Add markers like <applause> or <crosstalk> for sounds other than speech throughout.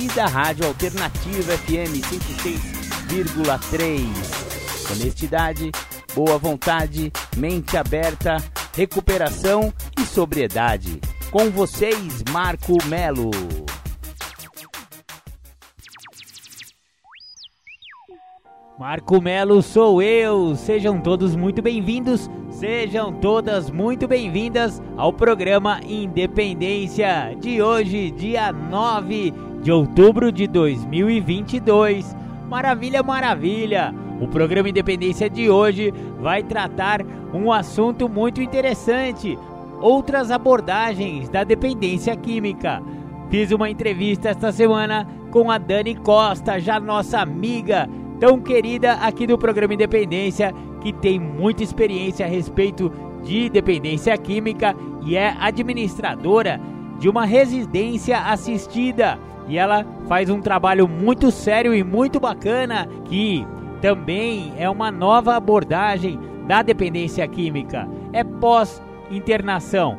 e da Rádio Alternativa FM 106,3. Honestidade, boa vontade, mente aberta, recuperação e sobriedade. Com vocês, Marco Melo. Marco Melo sou eu. Sejam todos muito bem-vindos, sejam todas muito bem-vindas ao programa Independência de hoje, dia 9 de outubro de 2022. Maravilha, maravilha! O programa Independência de hoje vai tratar um assunto muito interessante: outras abordagens da dependência química. Fiz uma entrevista esta semana com a Dani Costa, já nossa amiga tão querida aqui do programa Independência, que tem muita experiência a respeito de dependência química e é administradora de uma residência assistida. E ela faz um trabalho muito sério e muito bacana que também é uma nova abordagem da dependência química. É pós-internação.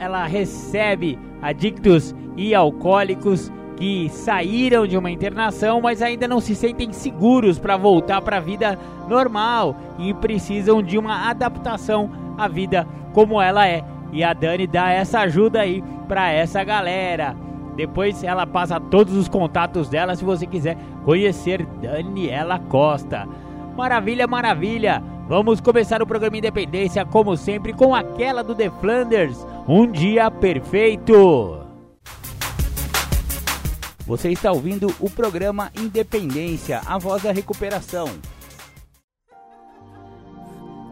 Ela recebe adictos e alcoólicos que saíram de uma internação, mas ainda não se sentem seguros para voltar para a vida normal e precisam de uma adaptação à vida como ela é. E a Dani dá essa ajuda aí para essa galera. Depois ela passa todos os contatos dela se você quiser conhecer Daniela Costa. Maravilha, maravilha! Vamos começar o programa Independência, como sempre, com aquela do The Flanders. Um dia perfeito! Você está ouvindo o programa Independência, a voz da recuperação.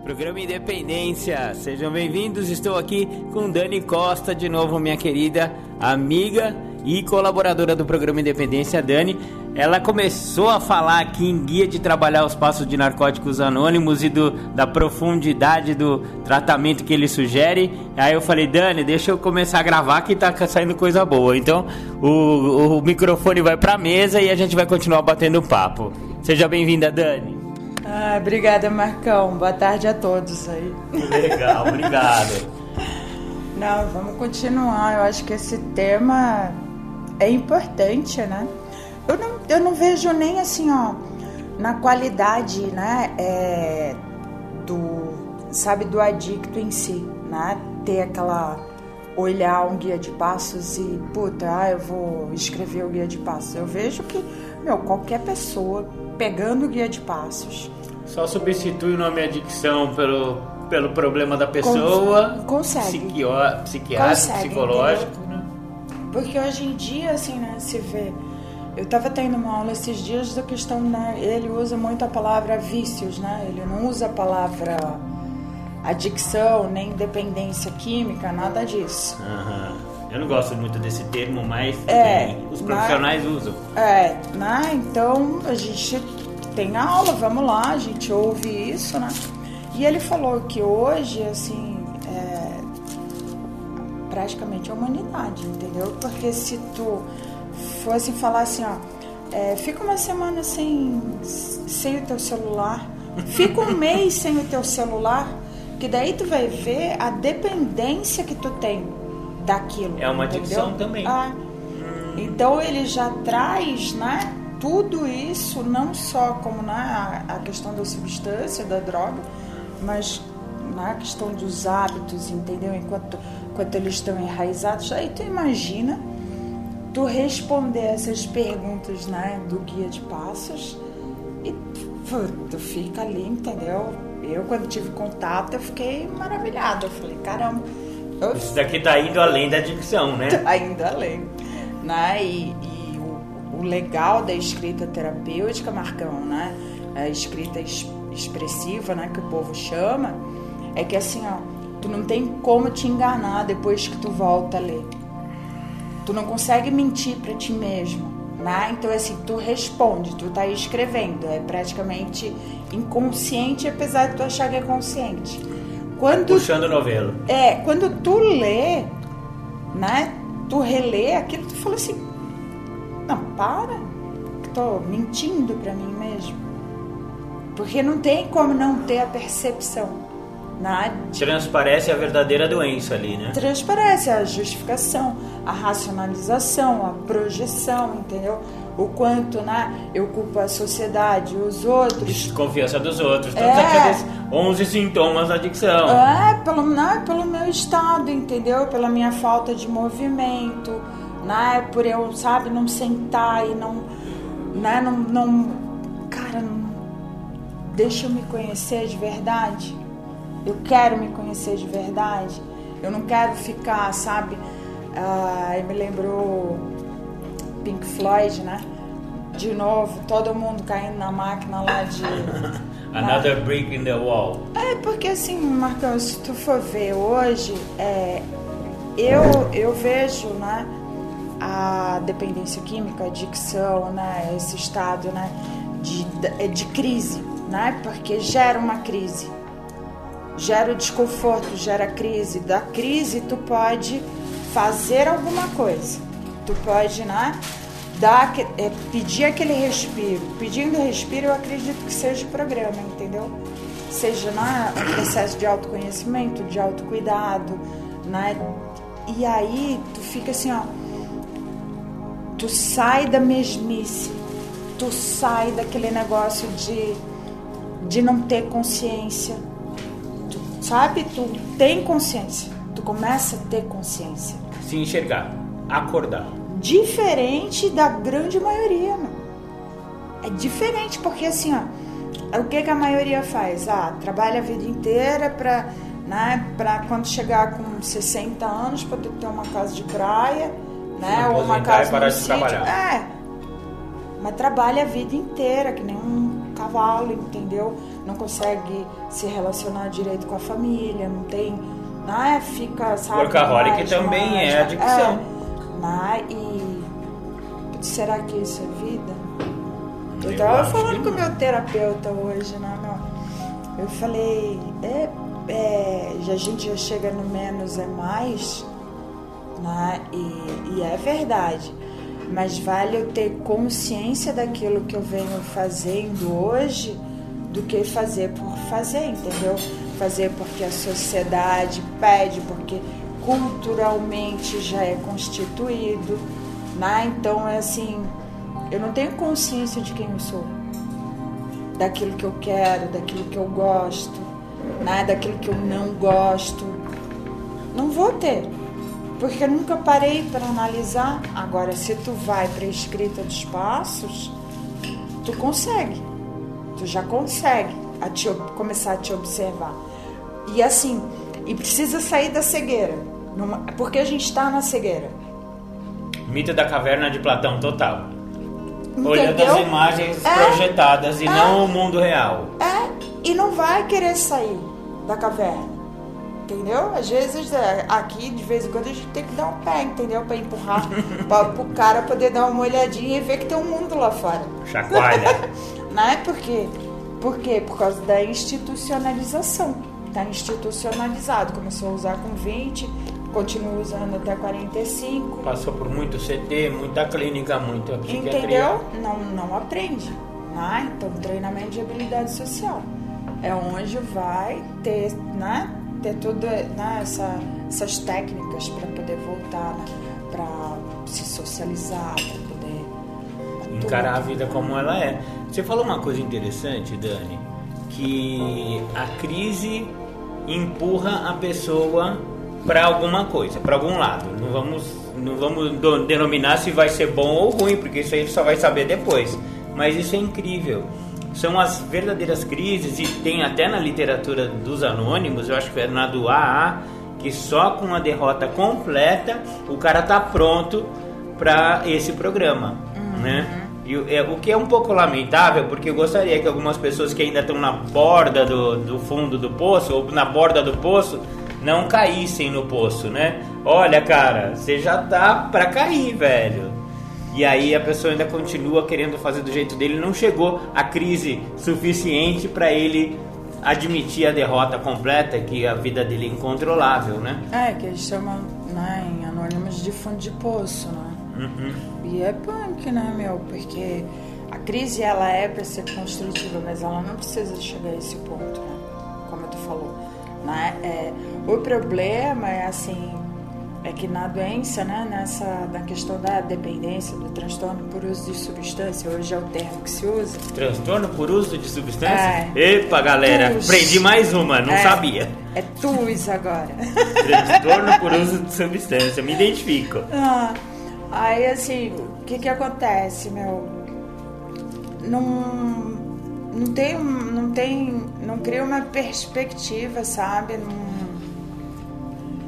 Programa Independência, sejam bem-vindos. Estou aqui com Dani Costa, de novo, minha querida amiga e colaboradora do programa Independência, Dani. Ela começou a falar aqui em guia de trabalhar os passos de narcóticos anônimos e do, da profundidade do tratamento que ele sugere. Aí eu falei, Dani, deixa eu começar a gravar que tá saindo coisa boa. Então o, o microfone vai pra mesa e a gente vai continuar batendo papo. Seja bem-vinda, Dani. Ah, obrigada, Marcão. Boa tarde a todos aí. Legal, obrigado. Não, vamos continuar. Eu acho que esse tema é importante, né? Eu não, eu não vejo nem assim, ó, na qualidade, né, é, do, sabe, do adicto em si, né? Ter aquela olhar um guia de passos e, puta, ah, eu vou escrever o guia de passos. Eu vejo que, meu, qualquer pessoa pegando o guia de passos. Só substitui o nome adicção pelo, pelo problema da pessoa. Consegue. Psiquio, psiquiátrico, Consegue, psicológico, né? Porque hoje em dia, assim, né, se vê. Eu estava tendo uma aula esses dias da questão, né? Ele usa muito a palavra vícios, né? Ele não usa a palavra adicção, nem dependência química, nada disso. Aham. Eu não gosto muito desse termo, mas É, os profissionais usam. É, né? Então a gente tem aula, vamos lá, a gente ouve isso, né? E ele falou que hoje, assim, praticamente a humanidade, entendeu? Porque se tu fosse falar assim, ó, é, fica uma semana sem, sem o teu celular, fica um mês <laughs> sem o teu celular, que daí tu vai ver a dependência que tu tem daquilo. É uma entendeu? adicção também. Ah, então ele já traz, né, tudo isso, não só como né, a, a questão da substância, da droga, mas na questão dos hábitos, entendeu? Enquanto, enquanto eles estão enraizados, aí tu imagina tu responder essas perguntas, né, do guia de passos e pô, tu fica ali, entendeu? Eu quando tive contato, eu fiquei maravilhada. Eu falei, caramba, eu Isso daqui tá indo além da adicção, né? <laughs> ainda além. Né? E, e o, o legal da escrita terapêutica, Marcão, né? A escrita es- expressiva, né? Que o povo chama, é que assim, ó, tu não tem como te enganar depois que tu volta a ler. Tu não consegue mentir para ti mesmo, Né? Então, assim, tu responde, tu tá escrevendo. É praticamente inconsciente, apesar de tu achar que é consciente. Quando, Puxando o novelo. É, quando tu lê, né? Tu relê aquilo, tu fala assim, não, para, tô mentindo para mim mesmo. Porque não tem como não ter a percepção. Nada. Transparece a verdadeira doença ali, né? Transparece a justificação, a racionalização, a projeção, entendeu? O quanto, né, eu culpo a sociedade, os outros. Desconfiança dos outros, todos é. aqueles 11 sintomas da adicção. É, pelo, né, pelo meu estado, entendeu? Pela minha falta de movimento, né? Por eu, sabe, não sentar e não, né, não, não cara, não, deixa eu me conhecer de verdade eu quero me conhecer de verdade. Eu não quero ficar, sabe? Ah, me lembrou Pink Floyd, né? De novo, todo mundo caindo na máquina lá de. <laughs> Another na... brick in the wall. É, porque assim, Marcão, se tu for ver hoje, é, eu, eu vejo, né? A dependência química, a adicção, né? Esse estado, né? De, de crise, né? Porque gera uma crise gera desconforto, gera crise. Da crise tu pode fazer alguma coisa. Tu pode, né? Dar, é, pedir aquele respiro. Pedindo respiro, eu acredito que seja o programa, entendeu? Seja né, um processo de autoconhecimento, de autocuidado, né? E aí tu fica assim, ó. Tu sai da mesmice. Tu sai daquele negócio de, de não ter consciência sabe? Tu tem consciência. Tu começa a ter consciência. Se enxergar, acordar. Diferente da grande maioria, meu. É diferente porque assim, ó, o que, que a maioria faz? Ah, trabalha a vida inteira pra, né, pra quando chegar com 60 anos poder ter uma casa de praia, né? Ou uma casa para de trabalhar. É. Mas trabalha a vida inteira, que nem um cavalo, entendeu? Não consegue se relacionar direito com a família, não tem. Né, fica, sabe? Workaholic mais, também mais, é adicção. É, né, e será que isso é vida? Eu, eu tava falando com o meu terapeuta hoje, né, meu? Eu falei, é, é, a gente já chega no menos é mais, né? E, e é verdade. Mas vale eu ter consciência daquilo que eu venho fazendo hoje do que fazer por fazer, entendeu? Fazer porque a sociedade pede, porque culturalmente já é constituído, né? Então é assim, eu não tenho consciência de quem eu sou, daquilo que eu quero, daquilo que eu gosto, né? Daquilo que eu não gosto, não vou ter, porque eu nunca parei para analisar. Agora, se tu vai para a escrita dos passos, tu consegue tu já consegue a te, começar a te observar. E assim, e precisa sair da cegueira. Numa, porque a gente está na cegueira. Mito da caverna de Platão total. Entendeu? Olhando as imagens é, projetadas e é, não o mundo real. É, e não vai querer sair da caverna. Entendeu? Às vezes é, aqui, de vez em quando, a gente tem que dar um pé, entendeu? Pra empurrar <laughs> para o cara poder dar uma olhadinha e ver que tem um mundo lá fora. Chacoalha. <laughs> né? Porque, por quê? Por causa da institucionalização. Está institucionalizado. Começou a usar com 20, continua usando até 45. Passou por muito CT, muita clínica, muita psiquiatria. Entendeu? Não, não aprende. Né? Então, treinamento de habilidade social. É onde vai ter, né? Ter tudo, né? Essa, essas técnicas para poder voltar, né? para se socializar, para poder encarar a vida como ela é. Você falou uma coisa interessante, Dani, que a crise empurra a pessoa para alguma coisa, para algum lado. Não vamos, não vamos denominar se vai ser bom ou ruim, porque isso aí só vai saber depois. Mas isso é incrível. São as verdadeiras crises e tem até na literatura dos anônimos, eu acho que é na do AA, que só com a derrota completa o cara tá pronto para esse programa, uhum. né? E, é, o que é um pouco lamentável, porque eu gostaria que algumas pessoas que ainda estão na borda do, do fundo do poço, ou na borda do poço, não caíssem no poço, né? Olha, cara, você já tá pra cair, velho. e aí a pessoa ainda continua querendo fazer do jeito dele, não chegou a crise suficiente para ele admitir a derrota completa, que a vida dele é incontrolável, né? É, que eles chamam né, em anônimos de fundo de poço, né? Uhum. E é punk, né, meu? Porque a crise ela é para ser construtiva, mas ela não precisa chegar a esse ponto, né? Como tu falou. Né? É, o problema é assim, é que na doença, né, nessa na questão da dependência, do transtorno por uso de substância, hoje é o termo que se usa. Transtorno por uso de substância? É. Epa, galera, TUS. aprendi mais uma, não é, sabia. É TUS agora. Transtorno por uso de substância, me identifico. Ah, aí assim, o que que acontece, meu? Não não tem não tem não cria uma perspectiva, sabe? Não,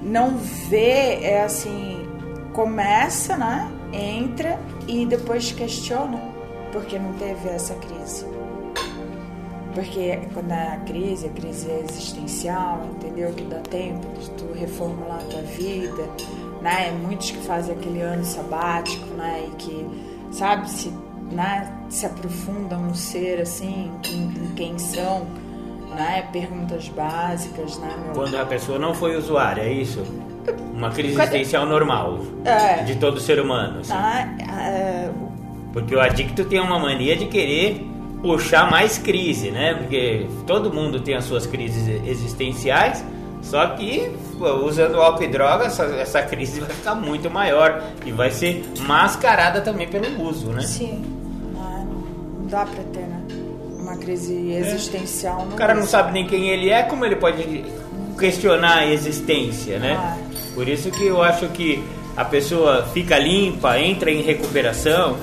não vê, é assim, começa, né? Entra e depois questiona porque não teve essa crise. Porque quando é a crise, a crise é existencial, entendeu? Que dá tempo de tu reformular a tua vida, né? Muitos que fazem aquele ano sabático, né? E que, sabe, se, né? se aprofundam no ser, assim, em, em quem são né? Perguntas básicas, né? Meu... Quando a pessoa não foi usuária, é isso? Uma crise existencial normal é. de todo ser humano. Assim. Ah, é... Porque o adicto tem uma mania de querer puxar mais crise, né? Porque todo mundo tem as suas crises existenciais, só que usando álcool e droga, essa, essa crise vai ficar muito maior e vai ser mascarada também pelo uso, né? Sim, não, não dá pra ter, né? uma crise existencial. É. O cara não sabe nem quem ele é, como ele pode questionar a existência, né? Ah. Por isso que eu acho que a pessoa fica limpa, entra em recuperação,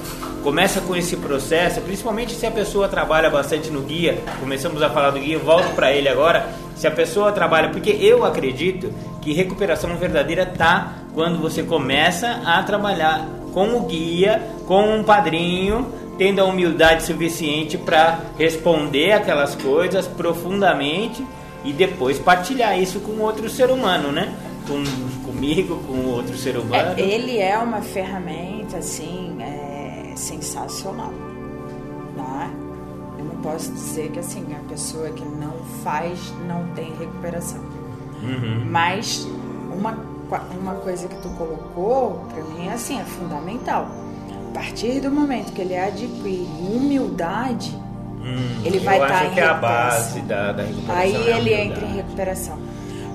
começa com esse processo, principalmente se a pessoa trabalha bastante no guia. Começamos a falar do guia, volto para ele agora. Se a pessoa trabalha, porque eu acredito que recuperação verdadeira tá quando você começa a trabalhar com o guia, com um padrinho, tendo a humildade suficiente para responder aquelas coisas profundamente e depois partilhar isso com outro ser humano, né? Com, comigo, com outro ser humano. É, ele é uma ferramenta, assim, é, sensacional. Posso dizer que, assim, a pessoa que não faz não tem recuperação. Uhum. Mas uma, uma coisa que tu colocou, para mim, é assim, é fundamental a partir do momento que ele adquire humildade, hum, ele vai estar tá em que é a base da, da recuperação. Aí é ele entra em recuperação.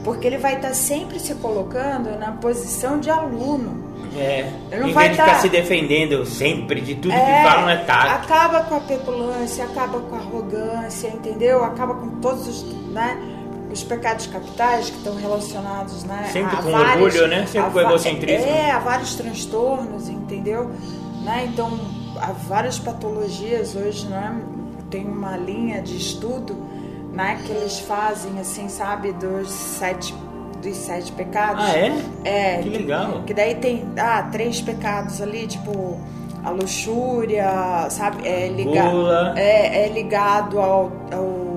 Porque ele vai estar tá sempre se colocando na posição de aluno. É. Não em vai vez de ficar tá se defendendo sempre de tudo é, que falam, é tá. Acaba com a petulância, acaba com a arrogância, entendeu? Acaba com todos os. Né? os pecados capitais que estão relacionados né, sempre com vários, orgulho, né? Sempre com egocentrismo. É, a vários transtornos, entendeu? Né? Então, há várias patologias hoje, né? tem uma linha de estudo né, que eles fazem, assim, sabe, dos sete, dos sete pecados. Ah, é? É. Que legal. Que, que daí tem ah, três pecados ali, tipo a luxúria, sabe? É, liga, é, é ligado ao, ao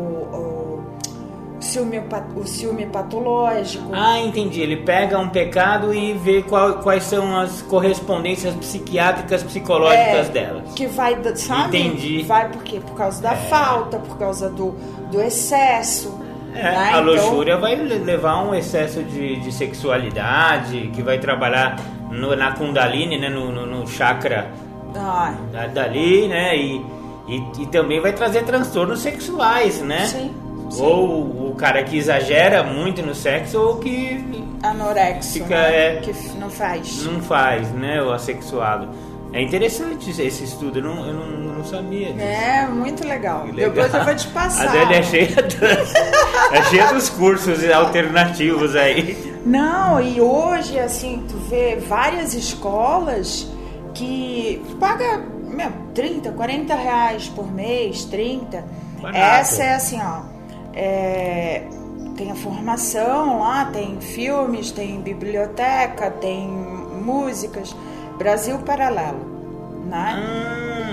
ciúme, o ciúme patológico. Ah, entendi. Ele pega um pecado e vê qual, quais são as correspondências psiquiátricas, psicológicas é, delas. Que vai, sabe? Entendi. Vai por quê? Por causa da é. falta, por causa do, do excesso. É, né? A então, luxúria vai levar a um excesso de, de sexualidade, que vai trabalhar no, na Kundalini, né? no, no, no chakra ah. dali, né? E, e, e, também vai trazer transtornos sexuais, né? Sim. Sim. Ou o cara que exagera muito no sexo ou que. Anorexo. Fica, né? é, que não faz. Não faz, né? O assexuado. É interessante esse estudo, eu não, eu não, não sabia disso. É, muito legal. legal. Depois eu vou te passar. A Adélia é cheia, do, <laughs> é cheia dos cursos alternativos aí. Não, e hoje, assim, tu vê várias escolas que paga meu, 30, 40 reais por mês, 30. Barato. Essa é assim, ó é, tem a formação lá, tem filmes, tem biblioteca, tem músicas. Brasil Paralelo, né?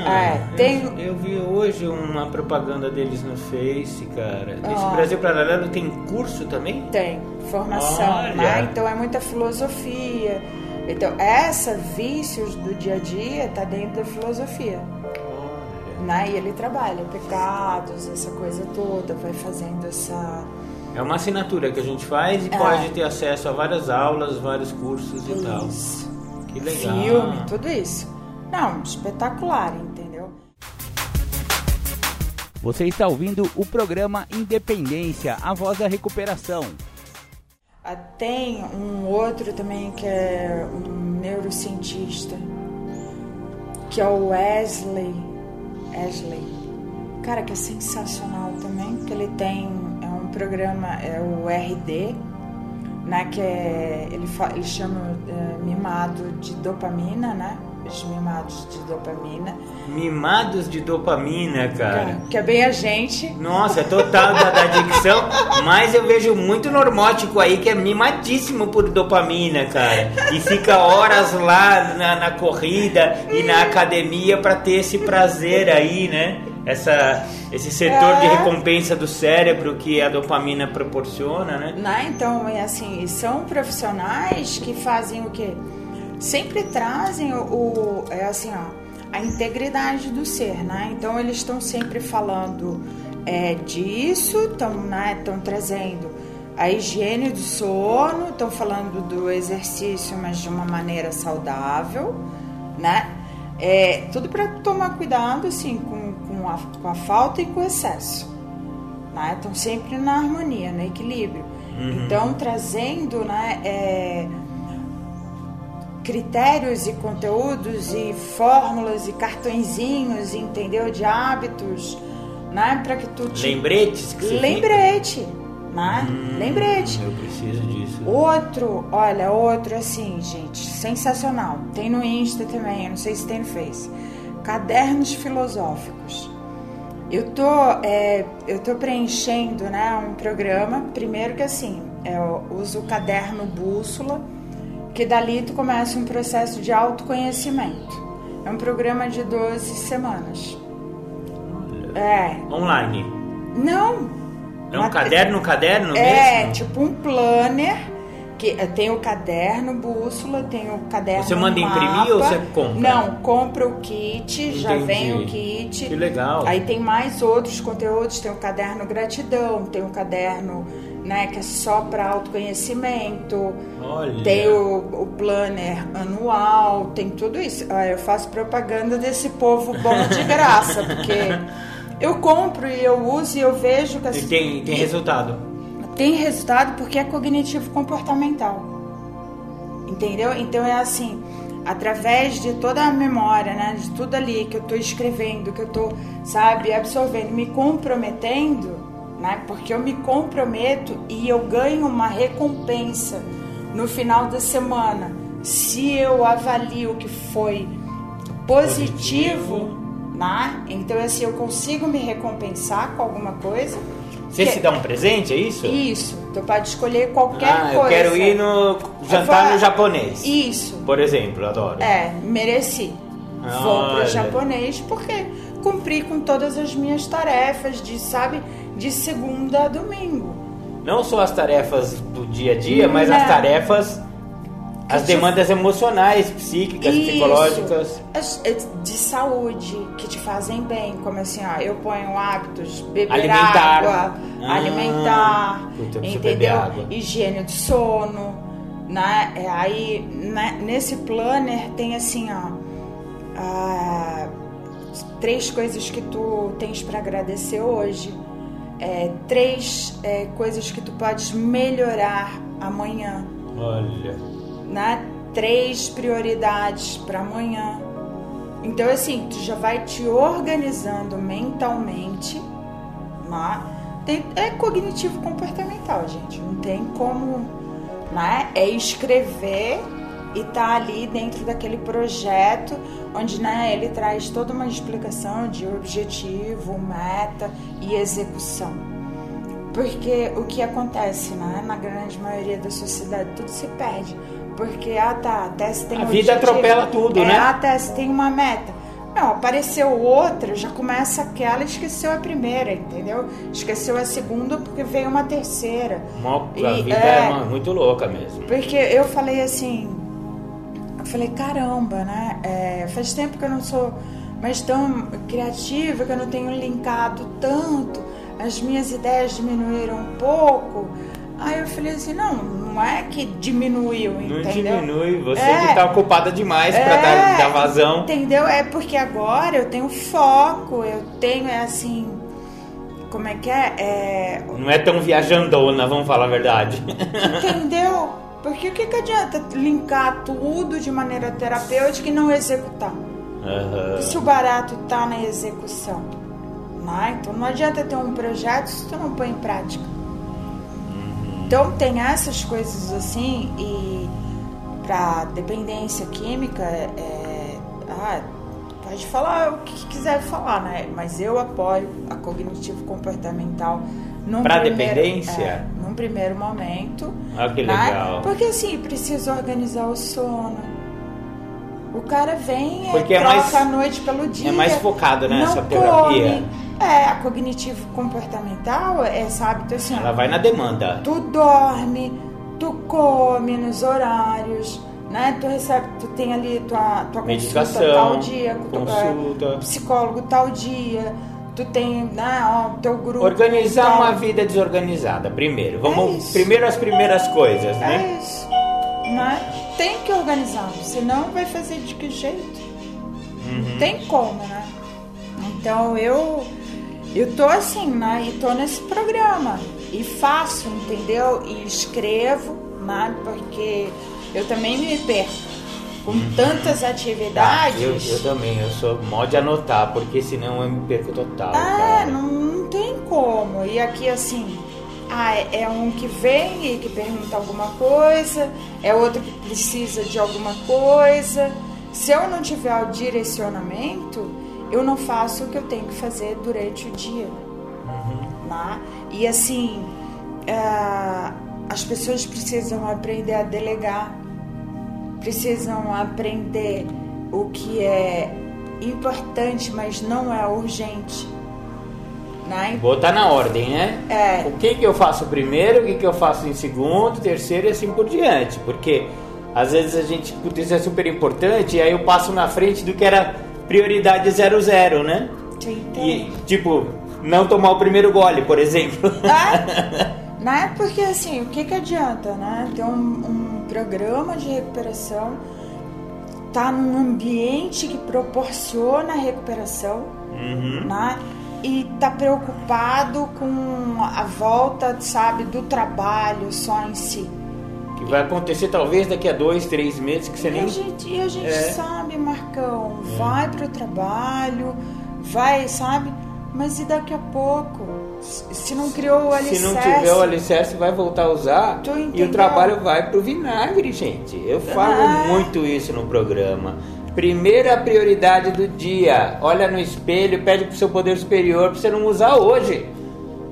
Ah, é, tem... eu, eu, vi hoje uma propaganda deles no Face, cara. Esse oh. Brasil Paralelo tem curso também? Tem, formação, né? Então é muita filosofia, Então, essa vícios do dia a dia está dentro da filosofia. Né? E ele trabalha pecados, essa coisa toda, vai fazendo essa. É uma assinatura que a gente faz e É. pode ter acesso a várias aulas, vários cursos e tal. Que legal. Filme, tudo isso. Não, espetacular, entendeu? Você está ouvindo o programa Independência, a voz da recuperação. Ah, Tem um outro também que é um neurocientista, que é o Wesley. Wesley. Cara, que é sensacional também, que ele tem é um programa, é o RD, né, que é, ele, ele chama é, mimado de dopamina, né, os mimados de dopamina, Mimados de dopamina, cara. que é bem a gente, Nossa, é total da, da adicção, mas eu vejo muito normótico aí que é mimadíssimo por dopamina, cara. E fica horas lá na, na corrida e na academia pra ter esse prazer aí, né? Essa, esse setor de É. recompensa do cérebro que a dopamina proporciona, né? né? Então, é assim, são profissionais que fazem o quê? Sempre trazem o, o- é assim, ó, a integridade do ser, né? Então, eles estão sempre falando é, disso, estão né, tão trazendo a higiene do sono, estão falando do exercício, mas de uma maneira saudável, né? É, tudo para tomar cuidado, assim, com, com, a, com a falta e com o excesso né? Estão sempre na harmonia, no equilíbrio. Então, trazendo né, é, critérios e conteúdos e fórmulas e cartõezinhos, entendeu? De hábitos, né? Para que tu te... Lembretes que você fica? Lembrete, né? Hum, Lembrete. Eu preciso disso. Outro, olha, outro assim, gente, sensacional. Tem no Insta também, eu não sei se tem no Face. Cadernos filosóficos. Eu tô, é, eu tô preenchendo, né, um programa. Primeiro que assim, eu uso o caderno bússola, que dali tu começa um processo de autoconhecimento. É um programa de 12 semanas. É, Online. não, É um caderno, caderno é, mesmo? tipo um planner que eh, tem o caderno bússola, tem o caderno Você manda imprimir mapa. ou você compra? Não, compra o kit, já Entendi. vem o kit. Que legal. Aí tem mais outros conteúdos, tem o caderno gratidão, tem o caderno, né, que é só para autoconhecimento. Olha. Tem o, o planner anual, tem tudo isso. Ah, eu faço propaganda desse povo bom de <laughs> graça, porque eu compro e eu uso e eu vejo que E as- tem, tem resultado. Tem resultado porque é cognitivo comportamental. Entendeu? Então é assim, através de toda a memória, né, de tudo ali que eu tô escrevendo, que eu tô, sabe, absorvendo, me comprometendo, né? Porque eu me comprometo e eu ganho uma recompensa no final da semana. Se eu avalio que foi positivo, né? Então assim, eu consigo me recompensar com alguma coisa. Você Que- se dá um presente, é isso? isso, tu pode escolher qualquer ah, eu coisa. quero ir no jantar vou- no japonês. Isso. Por exemplo, adoro. É, mereci. Vou Olha. pro japonês porque cumpri com todas as minhas tarefas de, sabe, de segunda a domingo. Não só as tarefas do dia a dia, mas Não. as tarefas, as te- demandas emocionais, psiquicas, Isso. psicológicas. As- é De saúde, que te fazem bem, como assim, ó, eu ponho hábitos, beber Alimentar. água, Ah, alimentar, entendeu? água. Higiene do sono, né? É, aí, né, nesse planner tem assim, ó, ah, três coisas que tu tens para agradecer hoje, é, três é, coisas que tu podes melhorar amanhã, Olha. Né? Três prioridades para amanhã. Então, assim, tu já vai te organizando mentalmente, né? É cognitivo comportamental, gente. Não tem como, né? É escrever e tá ali dentro daquele projeto onde, né, ele traz toda uma explicação de objetivo, meta e execução. Porque o que acontece, né? Na grande maioria da sociedade, tudo se perde. Porque, ah tá, até se tem A vida atropela tudo, é, né? Até se tem uma meta. Não, apareceu outra, já começa aquela, esqueceu a primeira, entendeu? Esqueceu a segunda porque veio uma terceira. Mó- A E, vida é, é uma- muito louca mesmo. Porque eu falei assim, falei, caramba, né? É, faz tempo que eu não sou mais tão criativa, que eu não tenho linkado tanto, as minhas ideias diminuíram um pouco. Aí eu falei assim, não, não é que diminuiu, Não entendeu? diminui, você É. que tá ocupada demais pra É, dar, dar vazão. Entendeu? É porque agora eu tenho foco, eu tenho, é assim, como é que é? é Não é tão viajandona, vamos falar a verdade. entendeu? Porque o que, que adianta linkar tudo de maneira terapêutica e não executar? Aham. Se o barato tá na execução, né? Então não adianta ter um projeto se tu não põe em prática. Então tem essas coisas assim e para dependência química, é, ah, pode falar o que quiser falar, né? Mas eu apoio a cognitivo comportamental primeiro, dependência? é, num primeiro momento. Ah, que né? legal. Porque assim, precisa organizar o sono. O cara vem Porque e é troca mais- a noite pelo dia. é mais focado, né, essa terapia. É, a cognitivo comportamental é, sabe, então assim, Ela vai na demanda. tu dorme, tu come nos horários, né? Tu recebe, tu tem ali tua, tua Medicação, consulta tal dia, tu- consulta. é, psicólogo tal dia, tu tem, né, ó, teu grupo. Organizar tal. uma vida desorganizada, primeiro. Vamos, É primeiro as primeiras coisas, né? É isso, né? Tem que organizar, senão vai fazer de que jeito? Uhum. Não tem como, né? Então eu eu tô assim, né? E tô nesse programa e faço, entendeu? E escrevo, né? Porque eu também me perco com tantas Tá, atividades. eu, eu também, eu sou mó de anotar, porque senão eu me perco total. Ah, cara. não, não tem como. E aqui assim, ah, é é um que vem e que pergunta alguma coisa, é outro que precisa de alguma coisa. Se eu não tiver o direcionamento, eu não faço o que eu tenho que fazer durante o dia. Né? E assim, ah, as pessoas precisam aprender a delegar, precisam aprender o que é importante, mas não é urgente. Né? Botar na ordem, né? É. O que, que eu faço primeiro, o que, que eu faço em segundo, terceiro e assim por diante. Porque às vezes a gente, putz, isso é super importante, e aí eu passo na frente do que era prioridade 00, né? Tu E, tipo, não tomar o primeiro gole, por exemplo. Né? <laughs> né? Porque assim, o que, que adianta, né? Ter um, um programa de recuperação, tá num ambiente que proporciona a recuperação, Uhum. né? E tá preocupado com a volta, sabe, do trabalho só em si. Que vai acontecer talvez daqui a dois, três meses que você E nem. a gente, e a gente É. sabe, Marcão, vai pro trabalho, vai, sabe? Mas e daqui a pouco? Se se não criou o Se alicerce... não tiver o alicerce, vai voltar a usar e o trabalho vai pro vinagre, gente. Eu falo Ah. muito isso no programa. Primeira prioridade do dia. Olha no espelho, pede pro seu poder superior pra você não usar hoje.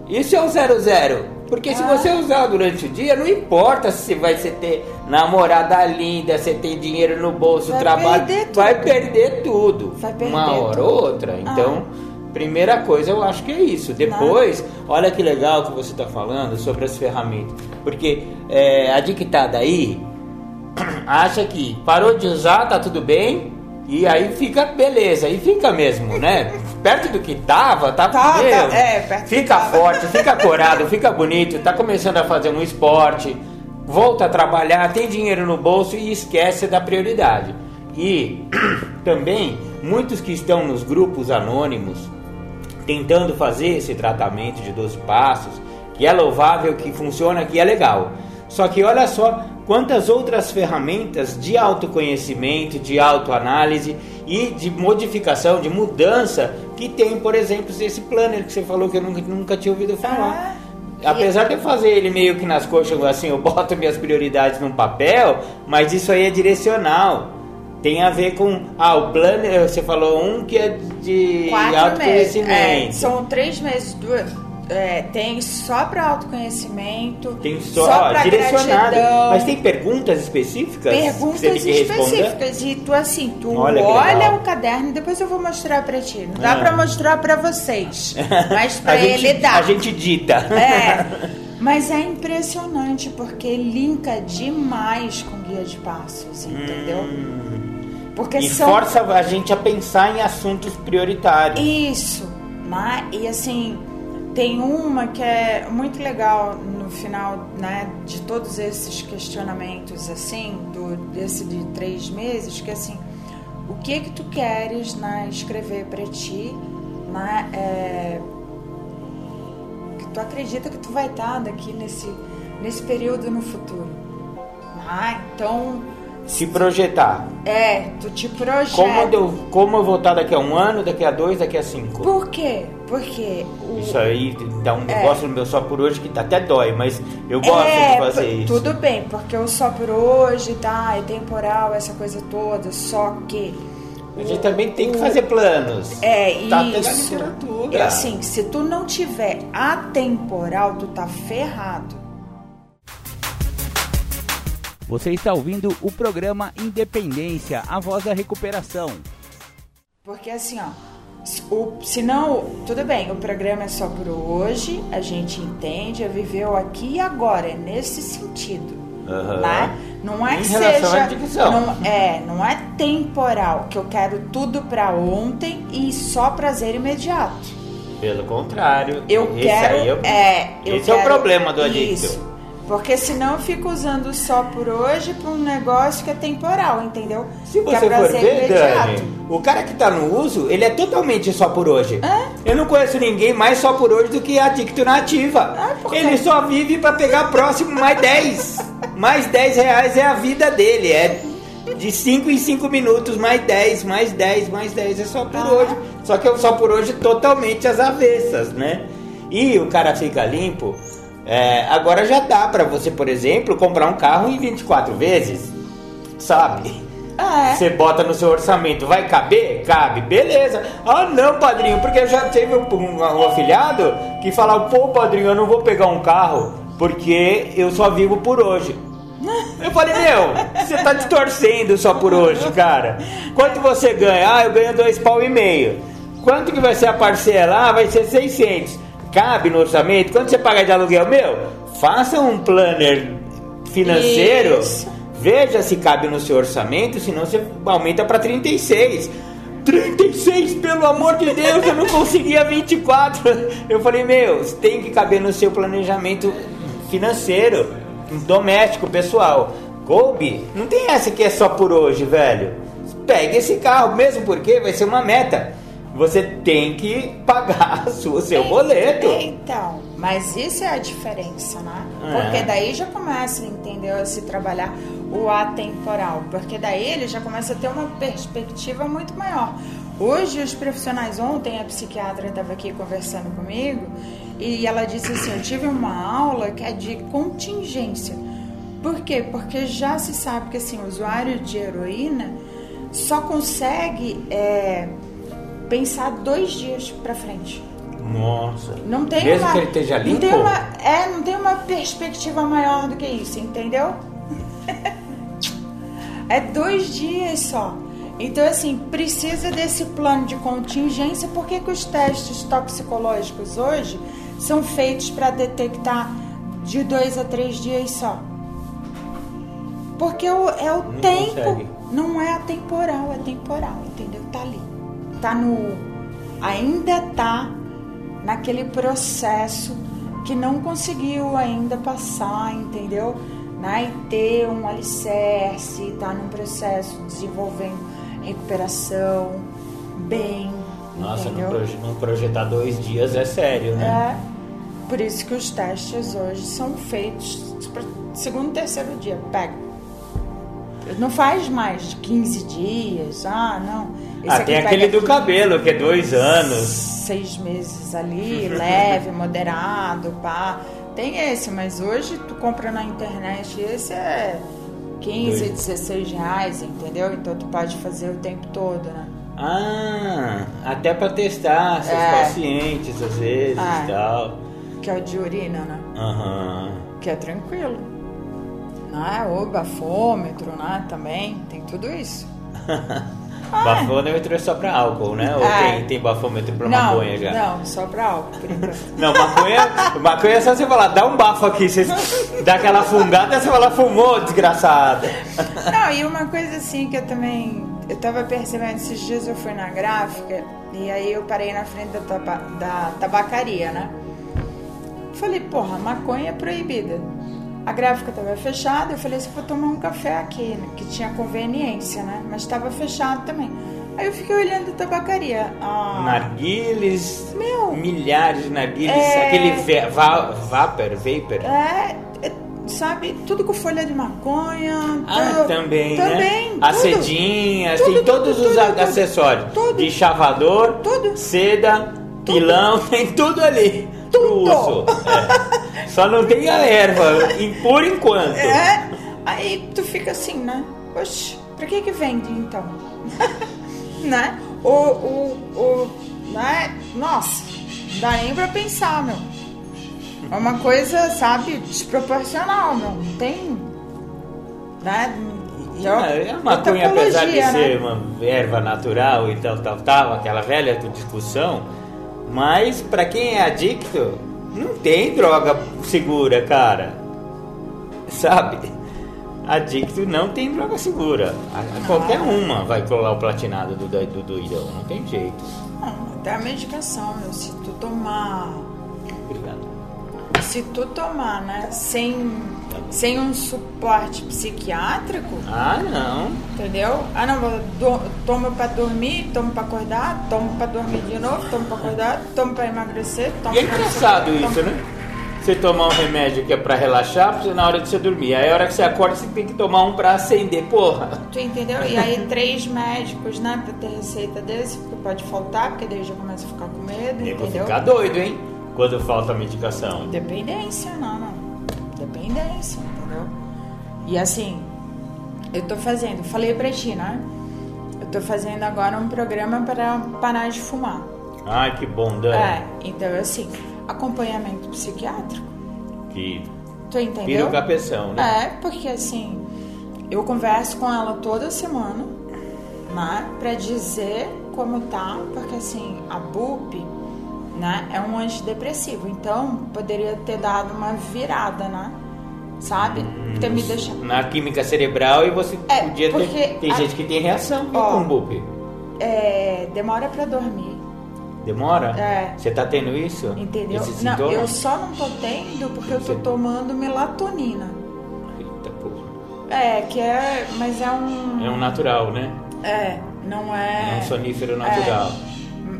Isso é o zero zero. Porque se Ah. você usar durante o dia, não importa se vai você ter namorada linda, você tem dinheiro no bolso, Vai trabalho, perder vai perder tudo. Vai perder uma hora ou tudo. Ah. outra. Então, primeira coisa eu acho que é isso. Depois, olha que legal que você está falando sobre as ferramentas. Porque é, a dictada aí acha que parou de usar, tá tudo bem. E aí fica beleza, e fica mesmo, né? <laughs> Perto do que tava, tá, Tá, tá, meu, é, perto fica forte, fica corado, fica bonito, tá começando a fazer um esporte, volta a trabalhar, tem dinheiro no bolso e esquece da prioridade. E <clears throat> também muitos que estão nos grupos anônimos tentando fazer esse tratamento de 12 passos, que é louvável, que funciona, que é legal. Só que olha só quantas outras ferramentas de autoconhecimento, de autoanálise e de modificação, de mudança que tem, por exemplo, esse planner que você falou que eu nunca, nunca tinha ouvido falar. Ah, Apesar de eu fazer ele meio que nas coxas, assim, eu boto <laughs> minhas prioridades num papel, mas isso aí é direcional. Tem a ver com. Ah, o planner, você falou um que é de Quatro meses. autoconhecimento. É, são três meses. Duas, é, tem só para autoconhecimento. Tem só, pra direcionado. gratidão. Mas tem perguntas específicas? Perguntas específicas e tu assim, tu Olha olha, o caderno, depois eu vou mostrar pra ti. Não dá Ah. pra mostrar pra vocês, <laughs> mas pra a ele dá. A gente dita. É, <laughs> mas é impressionante porque linka demais com guia de passos, entendeu? Hum. Porque E são força a gente a pensar em assuntos prioritários. Isso, né? E assim, tem uma que é muito legal no final, né, de todos esses questionamentos, assim, do, desse de três meses, que assim, o que que tu queres, né, escrever para ti, né, é, que tu acredita que tu vai estar daqui nesse, nesse período no futuro, né? Então, Se projetar. é, tu te projeta. Como eu, como eu vou estar daqui a um ano, daqui a dois, daqui a cinco? Por quê? Porque o, Isso aí dá um negócio no meu só por hoje que até dói, mas eu gosto É, de fazer isso. Tudo bem, porque o só por hoje, tá, é temporal, essa coisa toda, só que. A gente também tem que fazer planos. É Tá isso. literatura. É assim, se tu não tiver atemporal, tu tá ferrado. Você está ouvindo o programa Independência, a voz da recuperação. Porque assim, ó, se- o, não, tudo bem, o programa é só por hoje, a gente entende, é viveu aqui e agora, é nesse sentido. Aham. Né? Não é Em seja. Não, é, não é temporal, que eu quero tudo pra ontem e só prazer imediato. Pelo contrário. Eu esse quero. aí eu- é, eu esse é o quero problema do adicto. Isso. Porque senão eu fico usando só por hoje pra um negócio que é temporal, entendeu? Se que é você for ver. Dani, o cara que tá no uso, ele é totalmente só por hoje. É? Eu não conheço ninguém mais só por hoje do que adicto na ativa. Ah, por quê? ele só vive pra pegar próximo mais 10. mais 10 reais é a vida dele. É de 5 em 5 minutos, mais 10, mais 10, mais 10. É só por Ah. hoje. Só que é só por hoje totalmente às avessas, né? E o cara fica limpo. É, agora já dá pra você, por exemplo, comprar um carro em 24 vezes. Sabe? Ah, é. Você bota no seu orçamento, vai caber? Cabe, beleza. Ah, não, padrinho, porque eu já teve um, um- um afilhado que falava: pô, padrinho, eu não vou pegar um carro porque eu só vivo por hoje. <laughs> Eu falei: meu, você tá distorcendo só por hoje, cara. Quanto você ganha? Ah, eu ganho dois pau e meio. Quanto que vai ser a parcela? Ah, vai ser 600. Cabe no orçamento? Quanto você paga de aluguel? Meu, faça um planner financeiro. Isso. Veja se cabe no seu orçamento, senão você aumenta para 36. 36, pelo amor de Deus, eu não conseguia 24. Eu falei, meu, tem que caber no seu planejamento financeiro, doméstico, pessoal. Coube, não tem essa que é só por hoje, velho. Pegue esse carro, mesmo porque vai ser uma meta. Você tem que pagar o seu- boleto. Então, mas isso é a diferença, né? É. Porque daí já começa, entendeu? A se trabalhar o atemporal. Porque daí ele já começa a ter uma perspectiva muito maior. Hoje, os profissionais, ontem a psiquiatra estava aqui conversando comigo e ela disse assim: Eu tive uma aula que é de contingência. Por quê? Porque já se sabe que assim, o usuário de heroína só consegue é, pensar dois dias para frente. Nossa. Não tem Mesmo uma, que ele esteja Não limpo? tem uma, é, não tem uma perspectiva maior do que isso, entendeu? <laughs> é dois dias só. Então, assim, precisa desse plano de contingência. Por que, que os testes toxicológicos hoje são feitos para detectar de dois a três dias só? Porque o- é o Não tempo, consegue. não é atemporal, é temporal, entendeu? Tá ali. Tá no. Ainda tá naquele processo que não conseguiu ainda passar, entendeu? Né? E ter um alicerce, tá num processo desenvolvendo recuperação bem, Nossa, não, proje- não projetar dois dias é sério, né? É, por isso que os testes hoje são feitos segundo, terceiro dia, pega. Não faz mais de 15 dias, ah, não. Ah, pega aquele do cabelo, que é dois anos. Seis meses ali, <laughs> leve, moderado, pá. Tem esse, mas hoje tu compra na internet, esse é 15, Dois. 16 reais, entendeu? Então tu pode fazer o tempo todo, né? Ah, até pra testar seus É. pacientes às vezes e tal. Que é o de urina, né? Aham. que é tranquilo. Né? O bafômetro, né? Também tem tudo isso. <laughs> Bafômetro é só pra álcool, né? Ou Ah. tem, tem bafômetro pra não, maconha já? não, só pra álcool. <laughs> Não, maconha, maconha é só você falar, dá um bafo aqui, você dá aquela fungada, você fala, fumou, desgraçada. <laughs> não, e uma coisa assim que eu também eu tava percebendo, esses dias eu fui na gráfica e aí eu parei na frente da, taba, da tabacaria, né? Falei, porra, maconha é proibida. A gráfica estava fechada, eu falei assim, vou tomar um café aqui, né? que tinha conveniência, né? Mas estava fechado também. Aí eu fiquei olhando a tabacaria. Ah, Narguiles, Meu. milhares de narguiles, É. aquele va- vapor, vapor. é, é, sabe, tudo com folha de maconha. Ah, tudo- também, também, né? tudo. Acedinhas, Tudo, tem todos os acessórios. Tudo. De chavador, Tudo. seda, pilão, <laughs> tem tudo ali. Pro Tudo. uso. É. Só não tem a erva, por enquanto. É, aí tu fica assim, né? Oxe, pra que que vende então? <laughs> né? O, o, o, né? Nossa, dá nem pra pensar, meu. É uma coisa, sabe, desproporcional, meu. Não tem, né? E Ah, é é a maconha, outra apesar de apologia, ser né? uma erva natural e tal, tal, tal, aquela velha discussão, mas pra quem é adicto, não tem droga segura, cara. Sabe? Adicto não tem droga segura. Qualquer uma vai colar o platinado do, do, do doidão, não tem jeito. Não, até a medicação, meu. Se tu tomar Obrigado. se tu tomar, né, sem, sem um suporte psiquiátrico, Ah, não. entendeu? Ah, não, vou- do, tomo pra dormir, tomo pra acordar, tomo pra dormir de novo, tomo pra acordar, tomo pra emagrecer, tomo E é pra... engraçado isso, né? Você tomar um remédio que é pra relaxar na hora de você dormir. Aí a hora que você acorda, você tem que tomar um pra acender. Porra. Tu entendeu? E aí três médicos, né, pra ter receita desse, porque pode faltar, porque daí já começa a ficar com medo, Eu vou entendeu? ficar doido, hein? Quando falta medicação. Dependência, não, não. Dependência, entendeu? E assim, eu tô fazendo, falei pra ti, né? Eu tô fazendo agora um programa para parar de fumar. Ai, que bom, Dani. É, então assim, acompanhamento psiquiátrico. Que Tu entendeu? pira o cabeção, né? É, porque assim, eu converso com ela toda semana, né? Pra dizer como tá, porque assim, a BUP, né, é um antidepressivo. Então, poderia ter dado uma virada, né? Sabe? Ter me deixado. Na química cerebral e você É, podia ter. Tem a- gente que tem reação Ó. com bup. É, demora pra dormir, Demora? É. Você tá tendo isso? entendeu? Esse Não, sintoma? eu só não tô tendo porque eu tô tomando melatonina. Eita porra. É, que é. Mas é um. É um natural, né? É, não é. É um sonífero natural.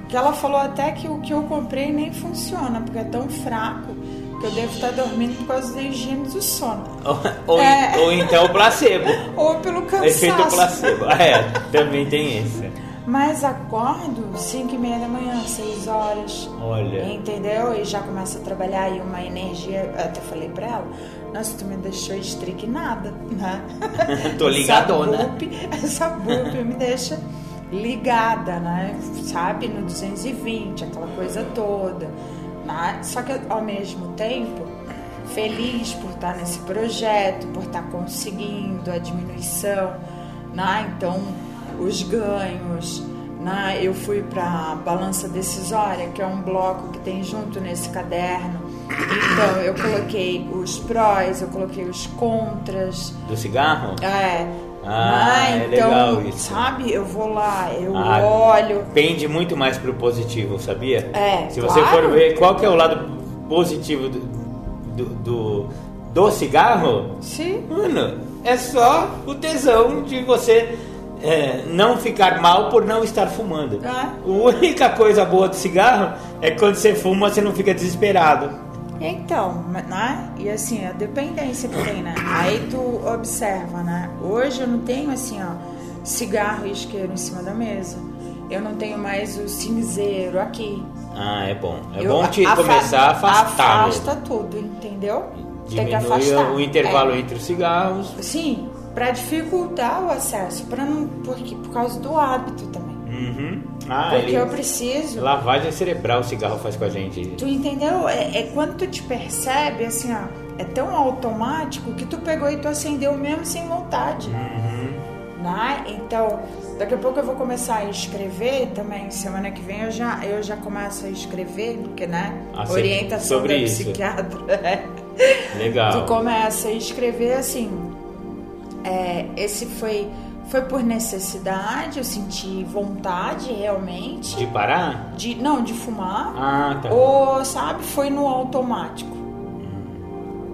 Que ela falou até que o que eu comprei nem funciona, porque é tão fraco que eu devo estar dormindo por causa da higiene do sono. <laughs> Ou, É. ou então o placebo. <laughs> Ou pelo cansaço. Efeito placebo. <laughs> É, também tem esse. Mas acordo 5 e meia da manhã, 6 horas. Olha. Entendeu? E já começa a trabalhar e uma energia. Eu até falei pra ela, nossa, tu me deixou estrignada, né? Tô ligadona. Essa bup me deixa ligada, né? Sabe? No 220, aquela coisa toda. Né? Só que ao mesmo tempo, feliz por estar nesse projeto, por estar conseguindo a diminuição, né? Então, os ganhos. Né? Eu fui para Balança Decisória, que é um bloco que tem junto nesse caderno. Então, eu coloquei os prós, eu coloquei os contras. Do cigarro? É. Ah, né? é então, legal isso. sabe, eu vou lá, eu Ah, olho. Pende muito mais pro positivo, sabia? É, Se você claro. for ver qual que é o lado positivo do, do, do, do cigarro, Sim. mano, é só o tesão de você é, não ficar mal por não estar fumando. É. A única coisa boa do cigarro é que quando você fuma, você não fica desesperado. Então, né? E assim, a dependência que tem, né? Aí tu observa, né? Hoje eu não tenho assim, ó, cigarro e isqueiro em cima da mesa. Eu não tenho mais o cinzeiro aqui. Ah, é bom. É Eu bom te afa- começar a afastar. Afasta tudo, entendeu? Tem que Diminui afastar. o intervalo É. entre os cigarros. Sim, pra dificultar o acesso, para não porque por causa do hábito também. Uhum. Ah, porque eu preciso. Lavagem cerebral o cigarro faz com a gente. Tu entendeu? É, é quando tu te percebe, assim, ó, é tão automático que tu pegou e tu acendeu mesmo sem vontade. Uhum. Né? Então, daqui a pouco eu vou começar a escrever também. Semana que vem eu já, eu já começo a escrever, porque, né? Ah. Orientação Sobre da isso. psiquiatra. <laughs> é. Legal. Tu começa a escrever assim. é, esse foi, Foi por necessidade, eu senti vontade realmente. De parar? De, não, de fumar. Ah, tá. Ou, sabe, foi no automático.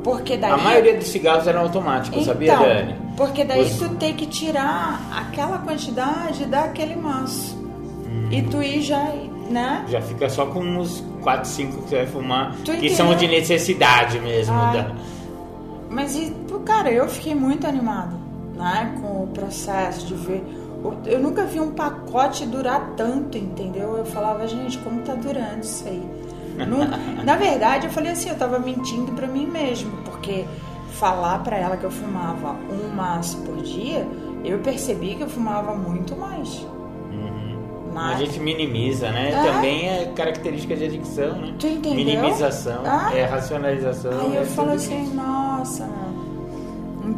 Porque daí. A maioria dos cigarros eram automáticos, então, sabia, Dani? Porque daí Os- tu tem que tirar aquela quantidade daquele maço. E tu ir já, né? Já fica só com uns 4, 5 que você vai fumar, Tu que são de entendeu? necessidade mesmo. Da- Mas, e, cara, eu fiquei muito animada, né? Com o processo de ver. Eu nunca vi um pacote durar tanto, entendeu? Eu falava, gente, como tá durando isso aí? Não- <laughs> na verdade, eu falei assim, eu tava mentindo pra mim mesmo, porque falar pra ela que eu fumava um maço por dia, eu percebi que eu fumava muito mais. Uhum. Né? A gente minimiza, né? É. Também é característica de adicção, né? Tu entendeu? Minimização, Ah. é racionalização. Aí é eu falo tudo assim, isso. nossa.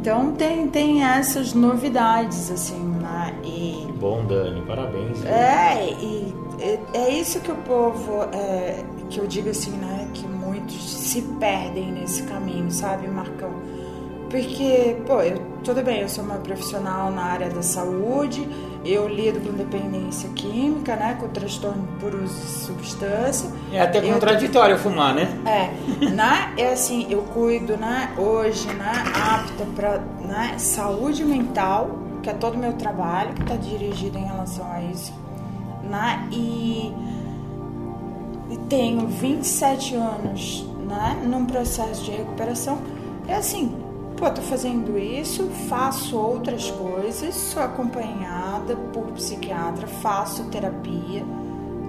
Então tem, tem essas novidades, assim, né? E Que bom, Dani, parabéns. viu? é, e é, é isso que o povo, é, que eu digo assim, né? Que muitos se perdem nesse caminho, sabe, Marcão? Porque, pô, eu, tudo bem, eu sou uma profissional na área da saúde, eu lido com dependência química, né? Com transtorno por uso de substância. É até Eu contraditório fumar, né? É, né? É assim, eu cuido, né? Hoje, né? Apta para né? saúde mental, que é todo o meu trabalho que está dirigido em relação a isso, né? E, e tenho 27 anos, né? Num processo de recuperação. É assim, pô, tô fazendo isso, faço outras coisas, sou acompanhada por psiquiatra, faço terapia,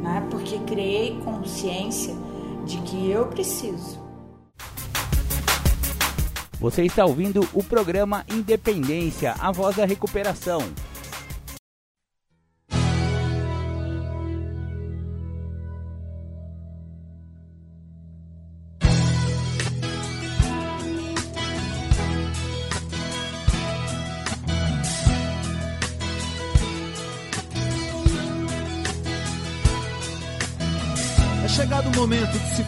né? Porque criei consciência de que eu preciso. Você está ouvindo o programa Independência, a voz da recuperação.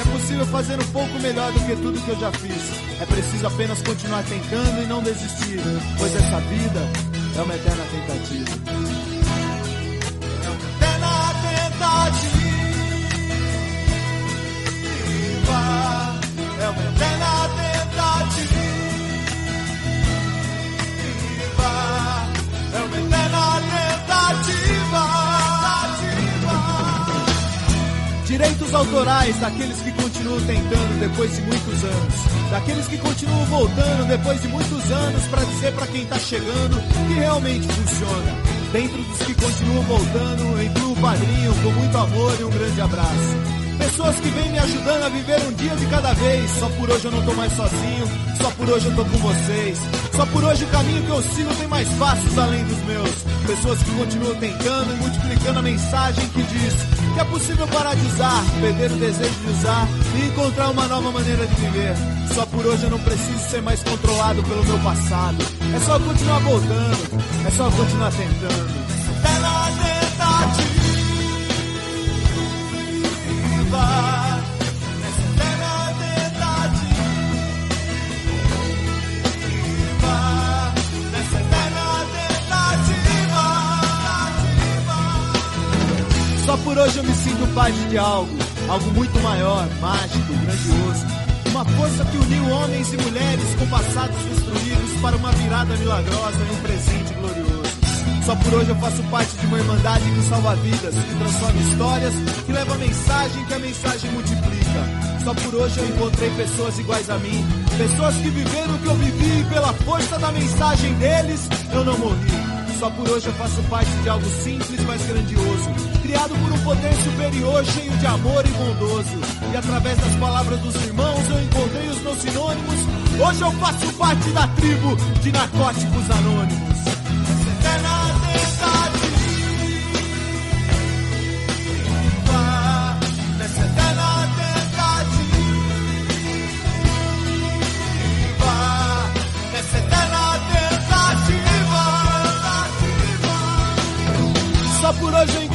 é possível fazer um pouco melhor do que tudo que eu já fiz. É preciso apenas continuar tentando e não desistir, pois essa vida é uma eterna tentativa. É uma eterna tentativa. É uma eterna Direitos autorais daqueles que continuam tentando depois de muitos anos. Daqueles que continuam voltando depois de muitos anos para dizer para quem tá chegando que realmente funciona. Dentro dos que continuam voltando, incluo o padrinho com muito amor e um grande abraço. Pessoas que vêm me ajudando a viver um dia de cada vez. Só por hoje eu não tô mais sozinho, só por hoje eu tô com vocês. Só por hoje o caminho que eu sigo tem mais passos além dos meus. Pessoas que continuam tentando e multiplicando a mensagem que diz que é possível parar de usar, perder o desejo de usar e encontrar uma nova maneira de viver. Só por hoje eu não preciso ser mais controlado pelo meu passado. É só continuar voltando, é só continuar tentando. Pela tentativa. Por hoje eu me sinto parte de algo, algo muito maior, mágico, grandioso. Uma força que uniu homens e mulheres com passados destruídos para uma virada milagrosa e um presente glorioso. Só por hoje eu faço parte de uma irmandade que salva vidas, que transforma histórias, que leva mensagem, que a mensagem multiplica. Só por hoje eu encontrei pessoas iguais a mim, pessoas que viveram o que eu vivi e pela força da mensagem deles eu não morri. Só por hoje eu faço parte de algo simples, mas grandioso, criado por um poder superior, cheio de amor e bondoso. E através das palavras dos irmãos eu encontrei os meus sinônimos. Hoje eu faço parte da tribo de narcóticos anônimos. Eterna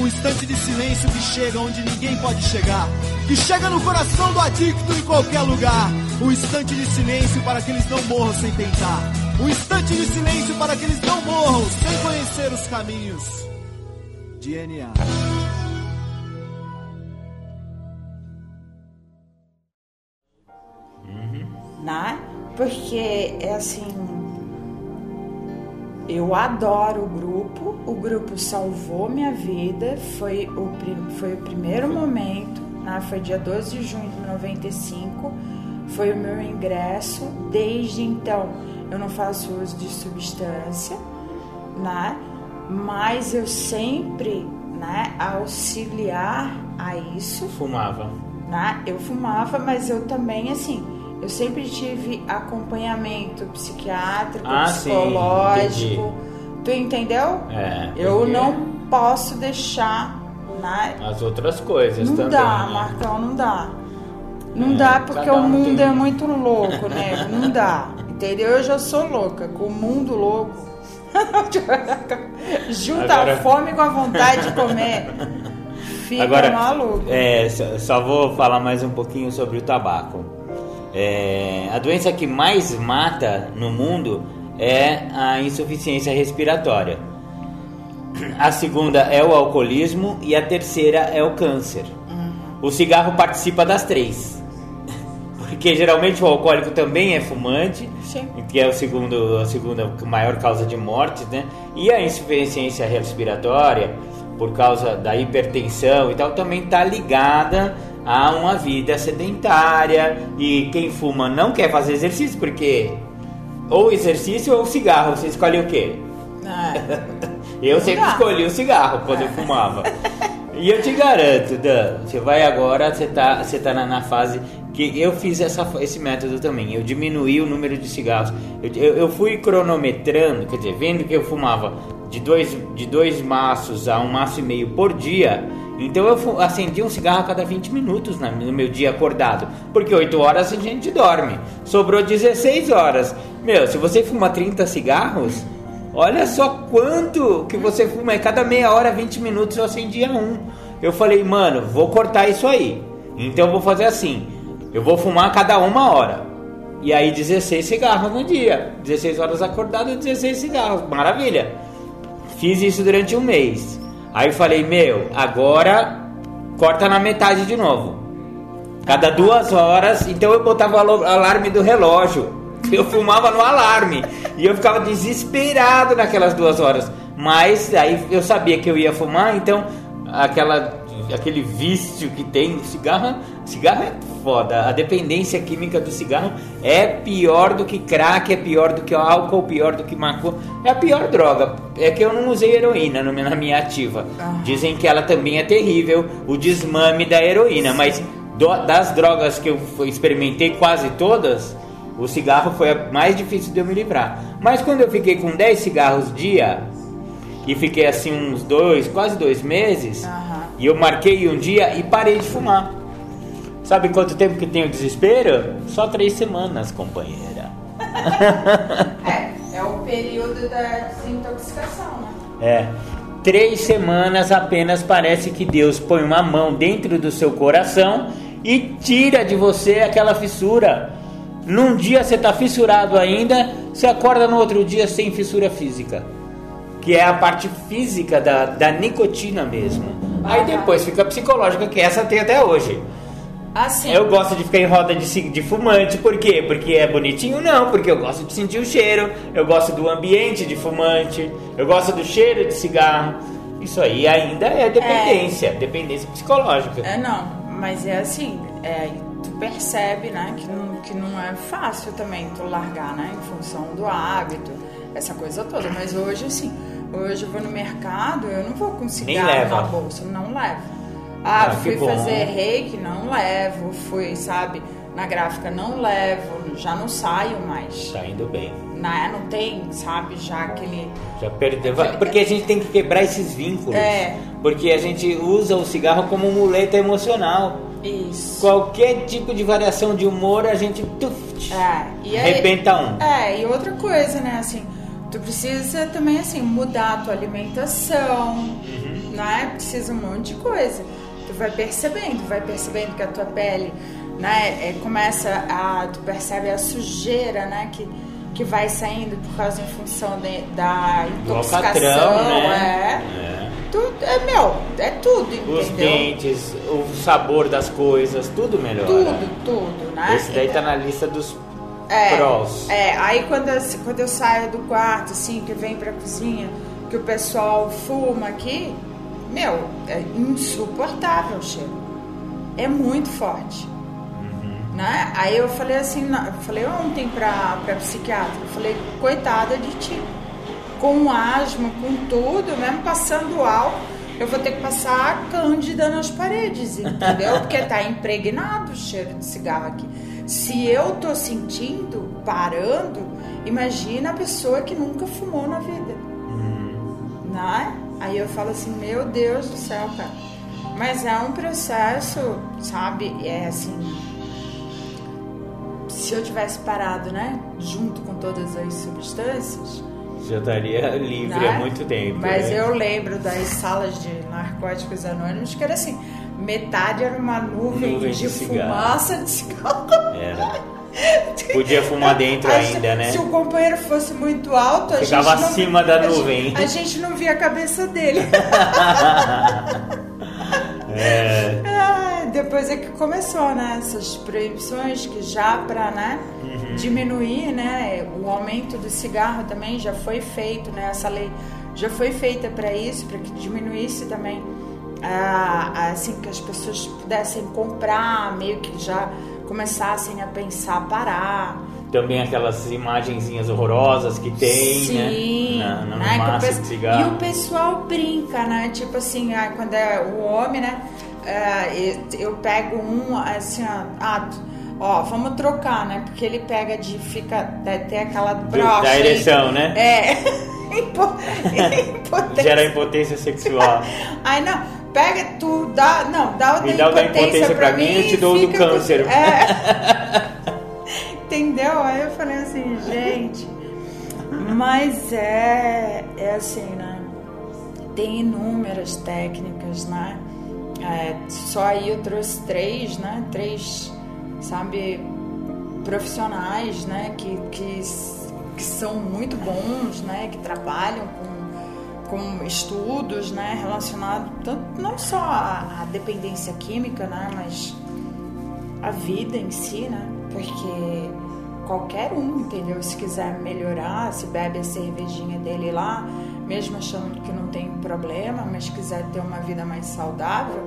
O instante de silêncio que chega onde ninguém pode chegar. Que chega no coração do adicto em qualquer lugar. O instante de silêncio para que eles não morram sem tentar. O instante de silêncio para que eles não morram sem conhecer os caminhos. DNA. né? Porque é assim, eu adoro o grupo, o grupo salvou minha vida, foi o, foi o primeiro momento, né? foi dia 12 de junho de 95, foi o meu ingresso, desde então eu não faço uso de substância, né? mas eu sempre né, auxiliar a isso. Fumava. Né? Eu fumava, mas eu também, assim, eu sempre tive acompanhamento psiquiátrico, Ah, psicológico. sim, tu entendeu? É, Eu porque não posso deixar, né? As outras coisas Não também. dá, né? Marcão, não dá. Não É, dá porque cada o um mundo tem- é muito louco, né? Não dá. Entendeu? Eu já sou louca, com o mundo louco. <laughs> Junta Agora- a fome com a vontade de comer. Fica Agora, maluco. é, só vou falar mais um pouquinho sobre o tabaco. É, a doença que mais mata no mundo é a insuficiência respiratória. A segunda é o alcoolismo e a terceira é o câncer. O cigarro participa das três. <laughs> Porque geralmente o alcoólico também é fumante, Sim. que é o segundo, a segunda maior causa de mortes, né? E a insuficiência respiratória, por causa da hipertensão e tal, também está ligada a uma vida sedentária. E quem fuma não quer fazer exercício, porque ou exercício ou cigarro, você escolhe o quê? É. Eu sempre dá. escolhi o cigarro quando eu fumava. <laughs> E eu te garanto, Dan, você vai agora, você tá, você tá na, na fase que eu fiz essa, esse método também. Eu diminuí o número de cigarros. Eu, eu, eu fui cronometrando, quer dizer, vendo que eu fumava de dois, de dois maços a um maço e meio por dia. Então eu acendia um cigarro a cada 20 minutos no meu dia acordado. Porque 8 horas a gente dorme. Sobrou 16 horas. Meu, se você fuma 30 cigarros, Olha só quanto que você fuma. É cada meia hora, 20 minutos eu acendia um. Eu falei, mano, vou cortar isso aí. Então eu vou fazer assim. Eu vou fumar a cada uma hora. E aí 16 cigarros no dia. 16 horas acordado, 16 cigarros. Maravilha. Fiz isso durante um mês. Aí falei, meu, agora corta na metade de novo. Cada duas horas, então eu botava o alarme do relógio. <laughs> Eu fumava no alarme. E eu ficava desesperado naquelas duas horas. Mas aí eu sabia que eu ia fumar, então aquela, aquele vício que tem no cigarro, cigarro é foda. A dependência química do cigarro é pior do que crack, é pior do que álcool, pior do que maconha. É a pior droga. É que eu não usei heroína na minha ativa. Dizem que ela também é terrível, o desmame da heroína, mas do- das drogas que eu experimentei quase todas, o cigarro foi a mais difícil de eu me livrar. Mas quando eu fiquei com 10 cigarros dia e fiquei assim uns dois, quase dois meses, Aham. E eu marquei um dia e parei de fumar. Sabe quanto tempo que tem o desespero? Só três semanas, companheira. <laughs> É, é o período da desintoxicação, né? É. Três semanas apenas parece que Deus põe uma mão dentro do seu coração e tira de você aquela fissura. Num dia você está fissurado ainda, você acorda no outro dia sem fissura física. Que é a parte física da, da nicotina mesmo. Aí depois fica a psicológica, que essa tem até hoje. Assim. Eu gosto de ficar em roda de, de fumante, por quê? Porque é bonitinho? Não, porque eu gosto de sentir o cheiro, eu gosto do ambiente de fumante, eu gosto do cheiro de cigarro. Isso aí ainda é dependência, dependência psicológica. É, não, mas é assim, é, tu percebe, né, que não, que não é fácil também tu largar, né, em função do hábito, essa coisa toda. Mas hoje, assim, hoje eu vou no mercado, eu não vou com cigarro leva. na bolsa, não levo. Ah, Ah, fui bom. fazer reiki, não levo. Fui, sabe, na gráfica, não levo. Já não saio mais. Tá indo bem. Né? Não tem, sabe, já aquele... Já perdeu. Porque a gente tem que quebrar esses vínculos. É. Porque a gente usa o cigarro como muleta emocional. Isso. Qualquer tipo de variação de humor, a gente tuf, É, e aí- arrebenta um. É, e outra coisa, né, assim, tu precisa também, assim, mudar a tua alimentação, Uhum. né, precisa um monte de coisa. Tu vai percebendo, vai percebendo que a tua pele, né, é, começa a, tu percebe a sujeira, né, que, que vai saindo por causa, em função de- da intoxicação, alcatrão, né? é. É. Tudo, é, meu, é tudo, Os entendeu? dentes, o sabor das coisas, tudo melhora. Tudo, tudo, né? Esse daí tá na lista dos É, prós. É, aí quando eu, quando eu saio do quarto, assim, que vem pra cozinha, que o pessoal fuma aqui, meu, é insuportável o cheiro. É muito forte. Uhum. Né? Aí eu falei assim, eu falei ontem pra, pra psiquiatra, eu falei, coitada de ti. Com asma, com tudo, mesmo passando álcool, eu vou ter que passar a cândida nas paredes, entendeu? <laughs> Porque tá impregnado o cheiro de cigarro aqui. Se eu tô sentindo, parando, imagina a pessoa que nunca fumou na vida. Né? Aí eu falo assim, meu Deus do céu, cara. Mas é um processo, sabe? É assim. Se eu tivesse parado, né? Junto com todas as substâncias. Já estaria livre né? há muito tempo. Mas né? eu lembro das salas de narcóticos anônimos que era assim: metade era uma nuvem, Nuvem de, de fumaça de cigarro. <laughs> Era. Podia fumar dentro A gente- ainda, né? Se o companheiro fosse muito alto, a Ficava gente não, acima da a gente- nuvem. A gente não via a cabeça dele. <laughs> É. Ah, depois é que começou, né? Essas proibições que já para né, Uhum. diminuir, né? O aumento do cigarro também já foi feito, né? Essa lei já foi feita para isso, para que diminuísse também, ah, assim, que as pessoas pudessem comprar, meio que já começassem a pensar parar. Também aquelas imagenzinhas horrorosas que tem, Sim, né? Na, na né, o massa cigarro. E o pessoal brinca, né? Tipo assim, ah, quando é o homem, né? ah, eu, pego um, assim, ó, ah, ó, vamos trocar, né? Porque ele pega de, fica, tem aquela brocha. da ereção, né? É. <laughs> Impo- impotência. <laughs> Gera impotência sexual. <laughs> Ai, não, pega tu, dá, não, dá o Me da dá impotência, impotência pra mim, eu te e dou o do fica com- câncer. <laughs> É. <laughs> Entendeu? Aí eu falei assim, gente, mas é, é assim, né? Tem inúmeras técnicas, né? É, só aí eu trouxe três, né? Três, sabe, profissionais, né? Que, que, que são muito bons, né? Que trabalham com, com estudos, né? Relacionados tanto, não só à, à dependência química, né? Mas a vida em si, né? Porque qualquer um, entendeu? Se quiser melhorar, se bebe a cervejinha dele lá, mesmo achando que não tem problema, mas quiser ter uma vida mais saudável,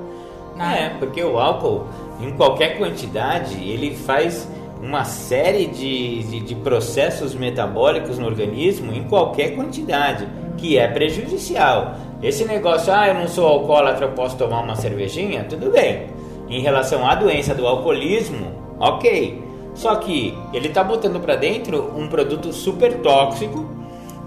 É, né? porque o álcool, em qualquer quantidade, ele faz uma série de, de, de processos metabólicos no organismo em qualquer quantidade, que é prejudicial. Esse negócio, ah, eu não sou alcoólatra, eu posso tomar uma cervejinha, tudo bem. Em relação à doença do alcoolismo, ok. Só que ele está botando para dentro um produto super tóxico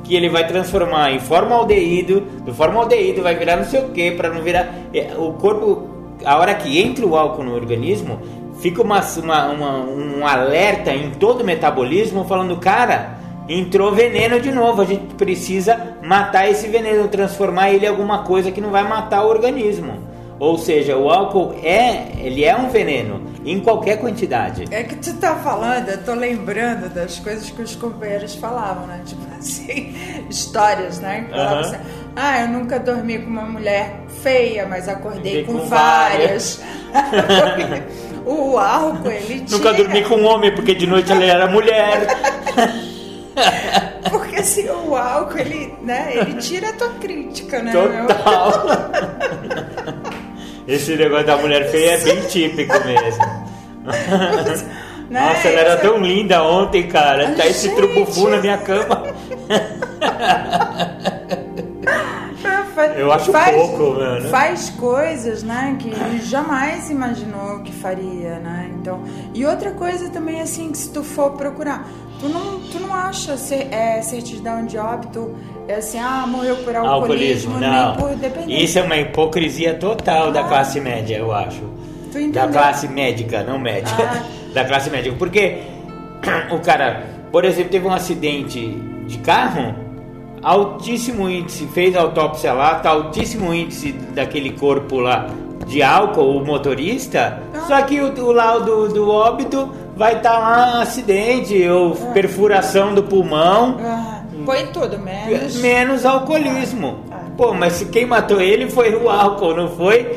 que ele vai transformar em formaldeído, do formaldeído vai virar não sei o que, para não virar. é, O corpo, a hora que entra o álcool no organismo, fica uma, uma- uma- um alerta em todo o metabolismo falando, cara, entrou veneno de novo, a gente precisa matar esse veneno, transformar ele em alguma coisa que não vai matar o organismo. Ou seja, o álcool é, ele é um veneno em qualquer quantidade. É que tu tá falando, eu tô lembrando das coisas que os companheiros falavam, né? Tipo <laughs> assim, histórias, né? Falavam assim, ah, eu nunca dormi com uma mulher feia, mas acordei com, com várias. <laughs> o álcool, ele tira... Nunca dormi com um homem, porque de noite ela era mulher. <laughs> <laughs> Porque assim, o álcool, ele, né, ele tira a tua crítica, né? Total. Esse negócio da mulher feia é bem típico mesmo. Né? Nossa, ela era tão linda ontem, cara. Tá esse Gente. trubufu na minha cama. Eu acho pouco, mano. Faz coisas, né, que jamais imaginou que faria, né? Então, e outra coisa também assim que se tu for procurar, tu não, tu não acha cer- é, certidão de óbito é assim, ah, morreu por alcoolismo, Alcoolismo, nem não. por dependência. Isso é uma hipocrisia total da Ah. classe média, eu acho. Tu entendeu? Da classe médica, não médica. Ah. <laughs> Da classe médica. Porque <clears throat> o cara, por exemplo, teve um acidente de carro, altíssimo índice, fez autópsia lá, tá altíssimo índice daquele corpo lá de álcool, o motorista, Ah. só que o, o laudo do óbito vai estar lá acidente ou perfuração do pulmão. Ah, põe tudo, menos. Menos alcoolismo. Ah. Pô, mas quem matou ele foi o álcool, não foi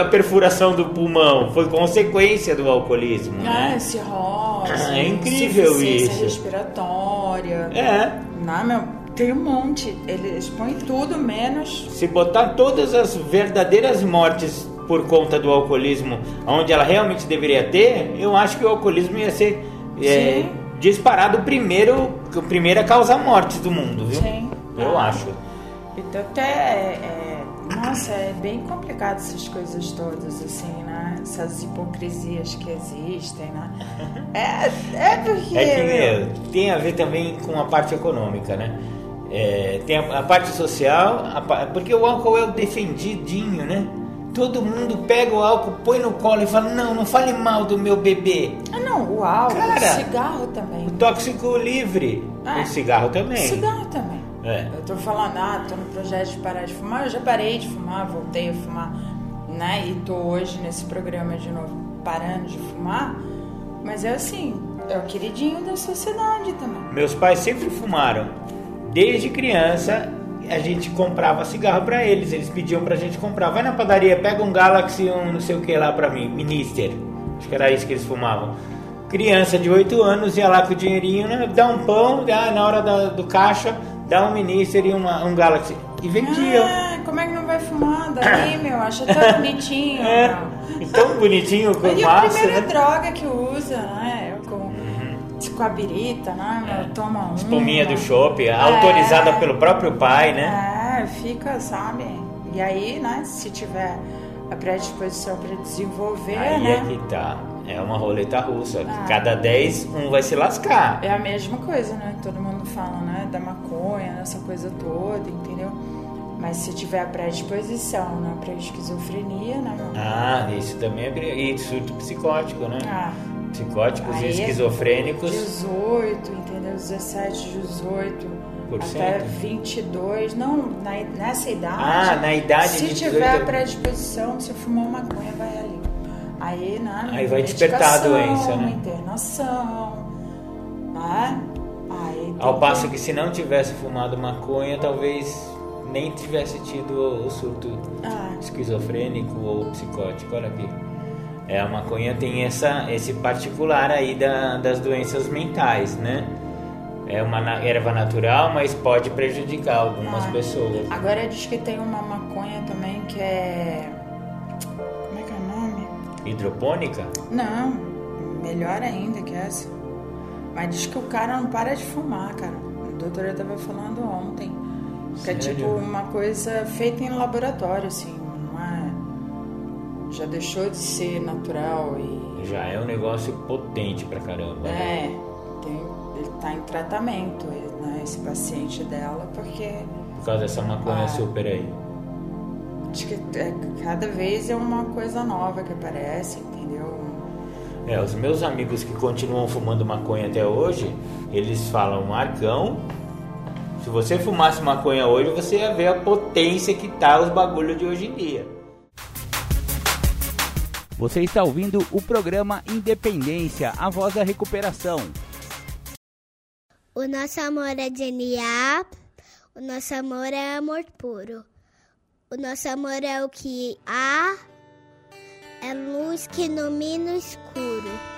a perfuração do pulmão, foi consequência do alcoolismo, Ah, né? cirrose. É incrível isso. respiratória. É, Não, meu, tem um monte. Eles põem tudo menos. se botar todas as verdadeiras mortes por conta do alcoolismo, onde ela realmente deveria ter, eu acho que o alcoolismo ia ser é, disparado primeiro, a primeira causa mortes do mundo, viu? Sim. Eu Ah. acho. Então até é, é- nossa, é bem complicado essas coisas todas, assim, né? Essas hipocrisias que existem, né? É, é porque. É que meu, tem a ver também com a parte econômica, né? É, tem a, a parte social, a porque o álcool é o defendidinho, né? Todo mundo pega o álcool, põe no colo e fala: Não, não fale mal do meu bebê. Ah, não, o álcool, Cara. o cigarro também. O tóxico livre. Ah, o cigarro também. Cigarro também. É. Eu tô falando, ah, tô no projeto de parar de fumar, eu já parei de fumar, voltei a fumar, né? E tô hoje nesse programa de novo parando de fumar. Mas é assim, é o queridinho da sociedade também. Meus pais sempre fumaram. Desde criança, a gente comprava cigarro pra eles. Eles pediam pra gente comprar. Vai na padaria, pega um Galaxy, um não sei o que lá pra mim, Minister. Acho que era isso que eles fumavam. Criança de 8 anos ia lá com o dinheirinho, né, dá um pão, dá, na hora da- do caixa, dá um Minister e uma- um Galaxy. E vendiam. Ah, como é que não vai fumar daí, <coughs> meu? Acha tão bonitinho. É, e tão bonitinho com E a massa, primeira né? droga que usa, né? Com, com a birita, né? meu? Toma uma. Espuminha do shopping, autorizada pelo próprio pai, né? É, fica, sabe? E aí, né, se tiver a predisposição para desenvolver, Aí né? é que tá. É uma roleta russa. Ah. Cada 10, um vai se lascar. É a mesma coisa, né? Todo mundo fala, né? Da maconha, essa coisa toda, entendeu? Mas se tiver a predisposição, né? Pra esquizofrenia, né? Ah, isso também é. E surto psicótico, né? Ah, Psicóticos Aí e é esquizofrênicos. 18, entendeu? 17, 18, Por até cento? 22. Não, na, nessa idade. Ah, na idade Se de tiver 18. a predisposição, se fumou maconha, vai ali. Aí, né? Aí vai despertar a doença, né? Internação, né? Aí Ao passo que se não tivesse fumado maconha, talvez nem tivesse tido o o surto Ah, esquizofrênico ou psicótico. Olha aqui. É, a maconha tem essa, esse particular aí da- das doenças mentais, né? É uma erva natural, mas pode prejudicar algumas Ah. pessoas. agora diz que tem uma maconha também que é. Como é que é o nome? Hidropônica? Não, melhor ainda que essa. Mas diz que o cara não para de fumar, cara. A doutora tava falando ontem. Que é Sério? tipo uma coisa feita em laboratório, assim, é. Já deixou de ser natural e. Já é um negócio potente pra caramba. né? É, tem, ele tá em tratamento, né, esse paciente dela, porque Por causa dessa maconha Ah. super aí. acho que é, cada vez é uma coisa nova que aparece, entendeu? É, os meus amigos que continuam fumando maconha até hoje, eles falam, Marcão, se você fumasse maconha hoje, você ia ver a potência que tá os bagulhos de hoje em dia. Você está ouvindo o programa Independência, a voz da recuperação. O nosso amor é genial, o nosso amor é amor puro. O nosso amor é o que há, é luz que ilumina o escuro.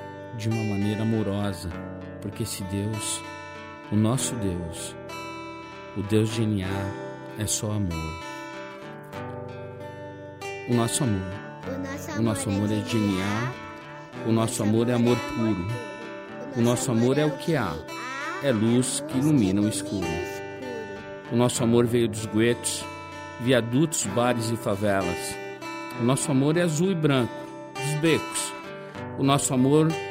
de uma maneira amorosa, porque esse Deus, o nosso Deus, o Deus de NA, é só amor. O nosso amor. O nosso amor é genial. O nosso amor é amor puro. O nosso amor é o que há. É luz que ilumina o escuro. O nosso amor veio dos guetos, viadutos, bares e favelas. O nosso amor é azul e branco, dos becos. O nosso amor é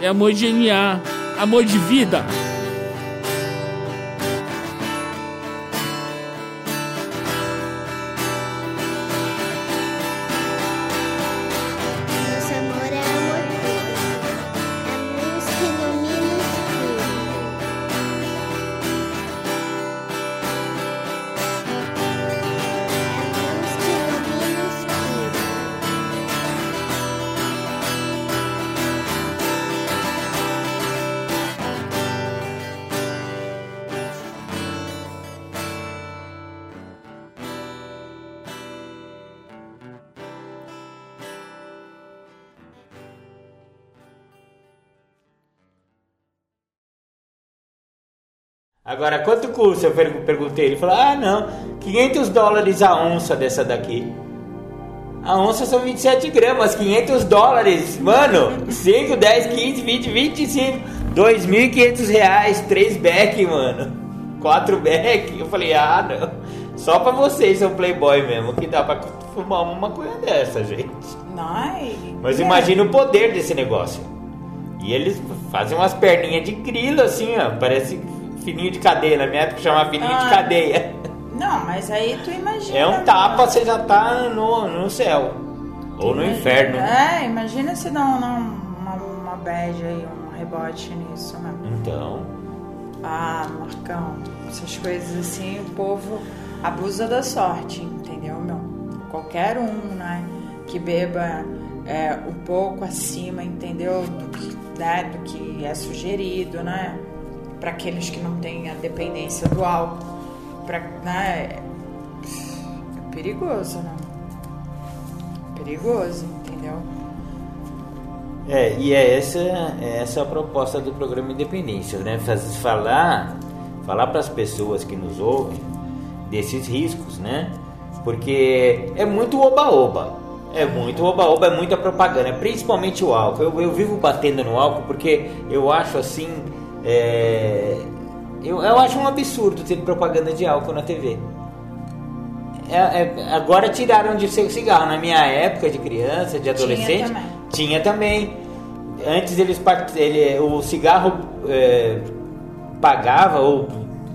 é amor de NA, amor de vida. Agora, quanto custa? Eu per- perguntei. Ele falou: Ah, não, 500 dólares a onça dessa daqui. A onça são 27 gramas, 500 dólares. Mano, 5, 10, 15, 20, 25. 2.500 reais, 3 back, mano. 4 back. Eu falei: Ah, não. Só pra vocês, seu playboy mesmo, que dá pra fumar uma maconha dessa, gente. Ai, Mas é. imagina o poder desse negócio. E eles fazem umas perninhas de grilo assim, ó. Parece fininho de cadeia. Na minha época chamava fininho de Ah. cadeia. Não, mas aí tu imagina. É um tapa, você já tá no, no céu. Ou no inferno. É, imagina se dá um, uma, uma bad aí, um rebote nisso, né? Então, Ah, Marcão, essas coisas assim, o povo abusa da sorte, entendeu, meu? Qualquer um, né? que beba é, um pouco acima, entendeu? Do que, né, do que é sugerido, né? Para aqueles que não têm a dependência do álcool. Pra, né? É perigoso, né? Perigoso, entendeu? É, e é essa, é essa a proposta do programa Independência, né? Falar falar para as pessoas que nos ouvem desses riscos, né? Porque é muito oba-oba. É muito oba-oba, é muita propaganda, principalmente o álcool. Eu, eu vivo batendo no álcool porque eu acho assim. É, eu, eu acho um absurdo ter propaganda de álcool na TV. É, é, agora tiraram de ser cigarro. Na minha época de criança, de adolescente, também. tinha também. Antes eles part- ele, o cigarro é, pagava ou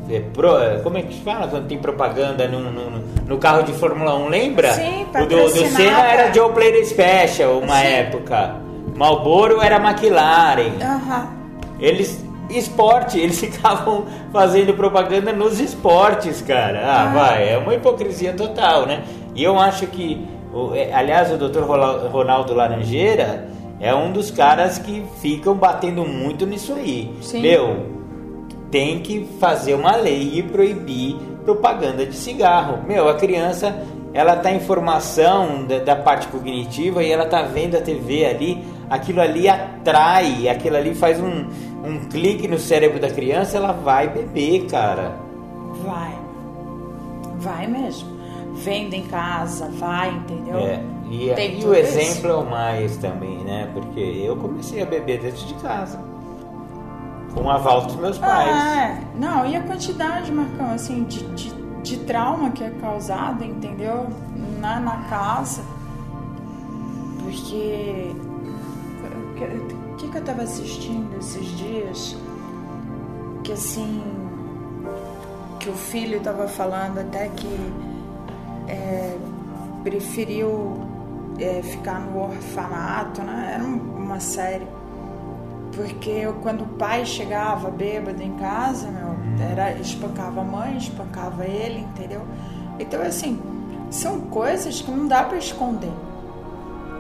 é, pro- é, como é que se fala quando tem propaganda no, no, no carro de Fórmula 1, lembra? Sim, o do, do. Senna era Joe Player Special, uma Sim. época. Marlboro era McLaren. Aham. Eles esporte, eles <laughs> ficavam fazendo propaganda nos esportes, cara. Ah, Ah. vai, é uma hipocrisia total, né? E eu acho que, é, aliás, o Dr. Ronaldo Laranjeira é um dos caras que ficam batendo muito nisso aí. Sim. Meu, tem que fazer uma lei e proibir propaganda de cigarro. Meu, a criança, ela tá em formação da, da parte cognitiva e ela tá vendo a TV ali, aquilo ali atrai, aquilo ali faz um, um clique no cérebro da criança, ela vai beber, cara. Vai. Vai mesmo. Venda em casa, vai, entendeu? É, e, Tem e o exemplo é o mais também, né? Porque eu comecei a beber dentro de casa. Com o aval dos meus pais. Ah, é. Não, e a quantidade, Marcão, assim, de, de, de trauma que é causada, entendeu? Na, na casa. Porque. O que, que eu tava assistindo esses dias? Que assim. Que o filho tava falando até que. é, preferiu é, ficar no orfanato, né? Era um- uma série. Porque eu, quando o pai chegava bêbado em casa, meu, era, espancava a mãe, espancava ele, entendeu? Então, assim, são coisas que não dá para esconder.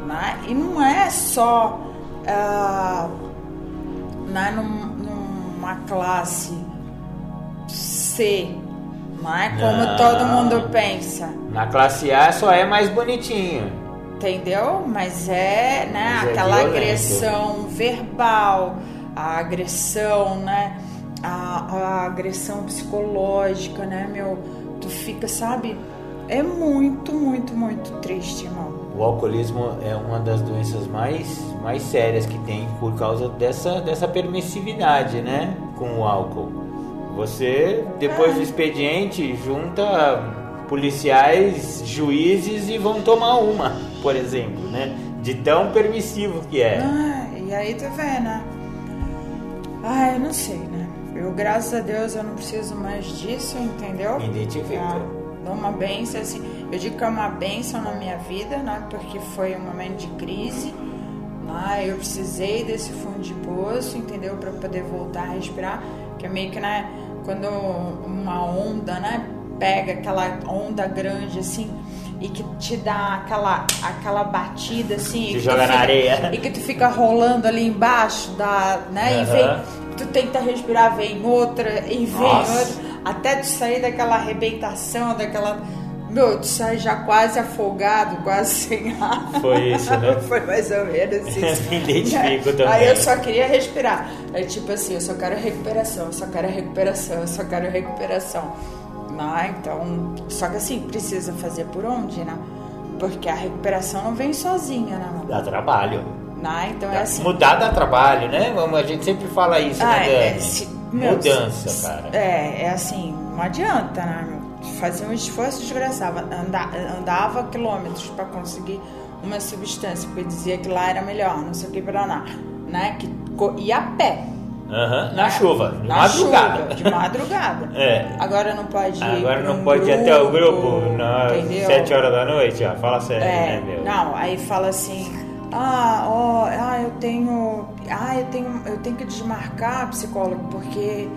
Né? E não é só ah, né, num- numa classe C, não é como Não. todo mundo pensa. Na classe A só é mais bonitinho. Entendeu? Mas é, né, Mas é aquela violento. agressão verbal, a agressão, né, a, a agressão psicológica, né, meu, tu fica, sabe, é muito, muito, muito triste, irmão. O alcoolismo é uma das doenças mais, mais sérias que tem por causa dessa, dessa permissividade, né? Com o álcool. Você, depois do expediente, junta policiais, juízes e vão tomar uma, por exemplo, né? De tão permissivo que é. Ah, e aí tu vê, né? Ah, eu não sei, né? Eu, graças a Deus, eu não preciso mais disso, entendeu? Identifica. Ah, dou uma benção, assim. Eu digo que é uma benção na minha vida, né? Porque foi um momento de crise. Né? Eu precisei desse fundo de poço, entendeu? Para poder voltar a respirar. Que é meio que, né? Quando uma onda, né? Pega aquela onda grande, assim. E que te dá aquela, aquela batida, assim. e Te joga na fica- areia. E que tu fica rolando ali embaixo, da, né? E Aham. vem tu tenta respirar, vem outra e vem Nossa. outra, até tu sair daquela arrebentação, daquela. Meu, tu sai já quase afogado, quase sem ar. Foi isso, né? <laughs> Foi mais ou menos isso. <laughs> Me identifico também. Aí eu só queria respirar. Aí tipo assim, eu só quero recuperação, eu só quero recuperação, eu só quero recuperação. Né? Então, só que assim, precisa fazer por onde, né? Porque a recuperação não vem sozinha, né? Dá trabalho. Né? Então é assim. Mudar dá trabalho, né? A gente sempre fala isso, Ah, né, é, Dani? se- meu, Mudança, se- cara. É, é assim, não adianta, né? meu? Fazer um esforço desgraçado. Anda, andava quilômetros para conseguir uma substância, porque dizia que lá era melhor, não sei o que para lá, né? Que ia a pé. Aham, Na chuva, de Na madrugada. chuva, de madrugada. <laughs> É. Agora não pode ir Agora não pode ir até o grupo entendeu? 7 horas da noite, ó. Fala sério, É, né, meu? não, aí fala assim, ah, ó, ah, eu tenho, ah, eu tenho, eu tenho que desmarcar psicólogo porque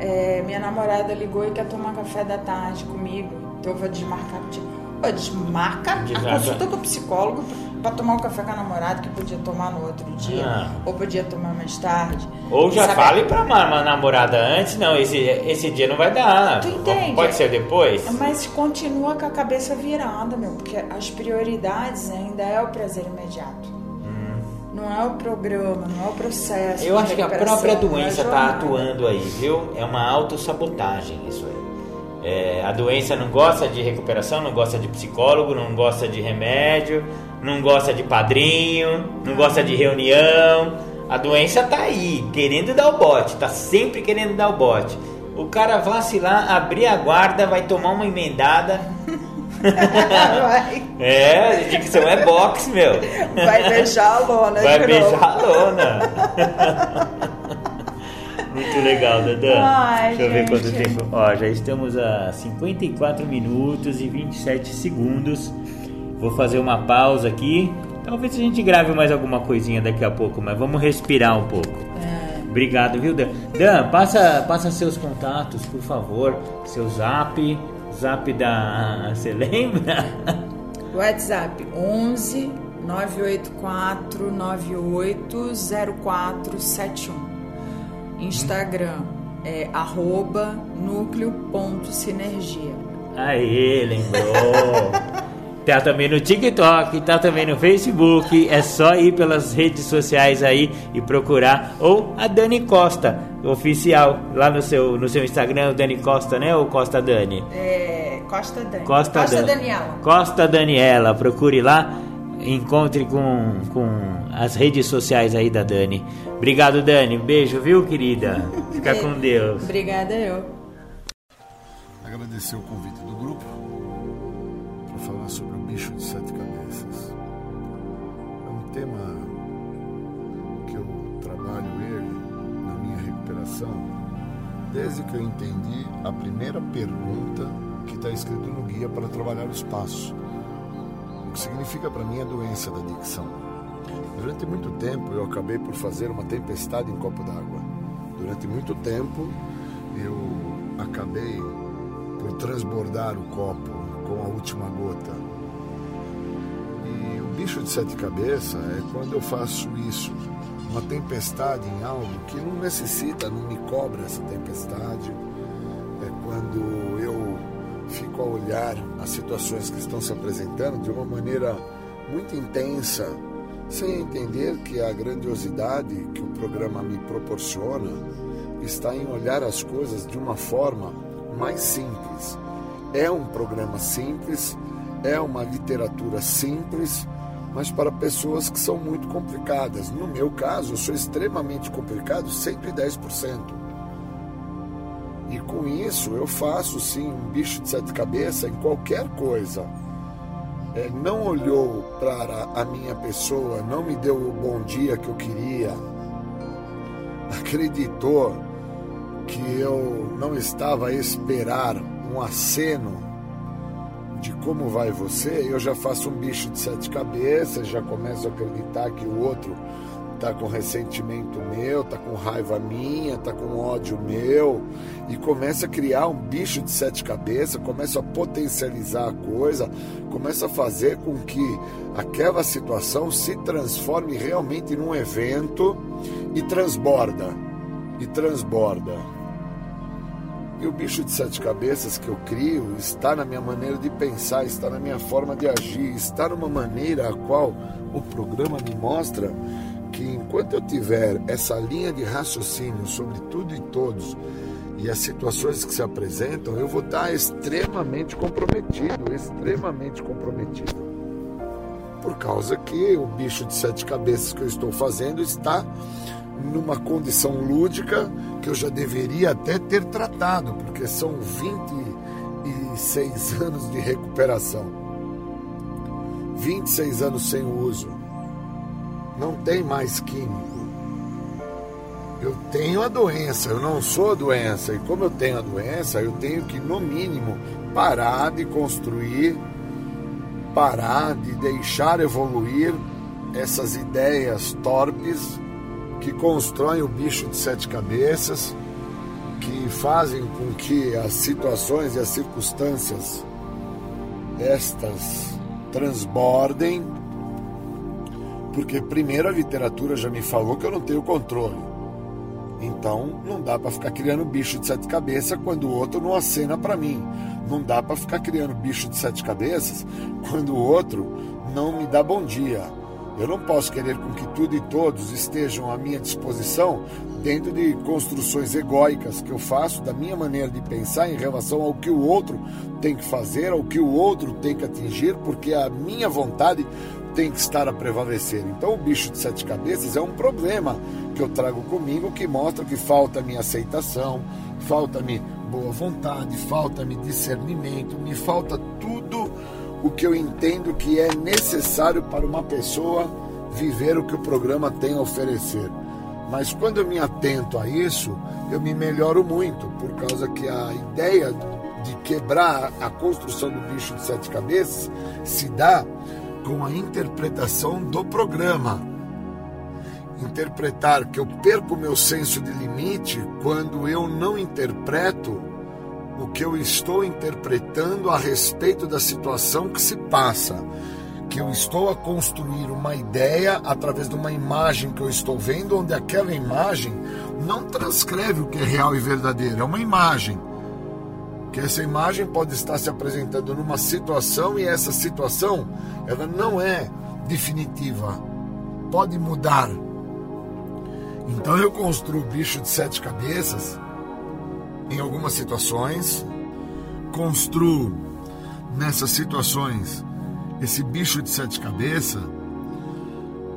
é, minha namorada ligou e quer tomar café da tarde comigo, então eu vou desmarcar contigo. Pô, desmarca Desmarca. a consulta com o psicólogo pra tomar um café com a namorada que podia tomar no outro dia, Ah. ou podia tomar mais tarde. Ou já Sabe? fale pra uma, uma namorada antes, não, esse, esse dia não vai dar. Tu entende? Pode ser depois? Mas continua com a cabeça virada, meu, porque as prioridades ainda é o prazer imediato. Não é o programa, não é o processo. Eu acho que a própria é doença está atuando aí, viu? É uma autossabotagem isso aí. É, a doença não gosta de recuperação, não gosta de psicólogo, não gosta de remédio, não gosta de padrinho, não gosta de reunião. A doença tá aí, querendo dar o bote, tá sempre querendo dar o bote. O cara vacilar, abrir a guarda, vai tomar uma emendada. <laughs> vai, É, a dicção é boxe, meu. vai beijar a lona Vai beijar novo. a lona. Muito legal, Dadã. Ai, Deixa eu ver gente. quanto tempo. Ó, já estamos a 54 minutos e 27 segundos. Vou fazer uma pausa aqui. Talvez a gente grave mais alguma coisinha daqui a pouco, mas vamos respirar um pouco. É. Obrigado, viu, Dan? Dan, passa, passa seus contatos, por favor. Seu zap, zap da. <laughs> Você lembra? WhatsApp 11 984 980471. Instagram é arroba núcleo.sinergia. Aê, lembrou. <laughs> tá também no TikTok, tá também no Facebook. É só ir pelas redes sociais aí e procurar. Ou a Dani Costa, oficial, lá no seu, no seu Instagram, o Dani Costa, né? Ou Costa Dani? É, Costa Dani. Costa, Dan- Daniela. Costa Daniela, procure lá. Encontre com, com as redes sociais aí da Dani. Obrigado, Dani. Beijo, viu, querida? Fica <laughs> com Deus. Obrigada eu. agradecer o convite do grupo para falar sobre bicho de sete cabeças. É um tema que eu trabalho ele na minha recuperação desde que eu entendi a primeira pergunta que está escrito no guia para trabalhar o espaço. O que significa para mim a doença da adicção. Durante muito tempo eu acabei por fazer uma tempestade em copo d'água. Durante muito tempo eu acabei por transbordar o copo com a última gota. Bicho de sete cabeças é quando eu faço isso, uma tempestade em algo que não necessita, não me cobra essa tempestade. É quando eu fico a olhar as situações que estão se apresentando de uma maneira muito intensa, sem entender que a grandiosidade que o programa me proporciona está em olhar as coisas de uma forma mais simples. É um programa simples, é uma literatura simples, mas para pessoas que são muito complicadas. No meu caso, eu sou extremamente complicado, sempre 10%. E com isso eu faço sim um bicho de sete cabeças em qualquer coisa. É, não olhou para a minha pessoa, não me deu o bom dia que eu queria, acreditou que eu não estava a esperar um aceno de como vai você, eu já faço um bicho de sete cabeças, já começo a acreditar que o outro tá com ressentimento meu, tá com raiva minha, tá com ódio meu, e começa a criar um bicho de sete cabeças, começa a potencializar a coisa, começa a fazer com que aquela situação se transforme realmente num evento e transborda, e transborda. E o bicho de sete cabeças que eu crio está na minha maneira de pensar, está na minha forma de agir, está numa maneira a qual o programa me mostra que enquanto eu tiver essa linha de raciocínio sobre tudo e todos e as situações que se apresentam, eu vou estar extremamente comprometido, extremamente comprometido. Por causa que o bicho de sete cabeças que eu estou fazendo está numa condição lúdica que eu já deveria até ter tratado, porque são 26 <laughs> anos de recuperação. 26 anos sem uso. Não tem mais químico. Eu tenho a doença, eu não sou a doença. E como eu tenho a doença, eu tenho que, no mínimo, parar de construir, parar de deixar evoluir essas ideias torpes que constroem o bicho de sete cabeças, que fazem com que as situações e as circunstâncias estas transbordem Porque primeiro a literatura já me falou que eu não tenho controle. Então não dá para ficar criando bicho de sete cabeças quando o outro não acena para mim. Não dá para ficar criando bicho de sete cabeças quando o outro não me dá bom dia. Eu não posso querer com que tudo e todos estejam à minha disposição dentro de construções egóicas que eu faço da minha maneira de pensar em relação ao que o outro tem que fazer, ao que o outro tem que atingir, porque a minha vontade tem que estar a prevalecer. Então, o bicho de sete cabeças é um problema que eu trago comigo que mostra que falta-me aceitação, falta-me boa vontade, falta-me discernimento, me falta tudo o que eu entendo que é necessário para uma pessoa viver o que o programa tem a oferecer. Mas quando eu me atento a isso, eu me melhoro muito, por causa que a ideia de quebrar a construção do bicho de sete cabeças se dá com a interpretação do programa. Interpretar que eu perco meu senso de limite quando eu não interpreto o que eu estou interpretando a respeito da situação que se passa. Que eu estou a construir uma ideia através de uma imagem que eu estou vendo, onde aquela imagem não transcreve o que é real e verdadeiro, é uma imagem. Que essa imagem pode estar se apresentando numa situação e essa situação ela não é definitiva, pode mudar. Então eu construo o bicho de sete cabeças em algumas situações, construo nessas situações esse bicho de sete cabeças,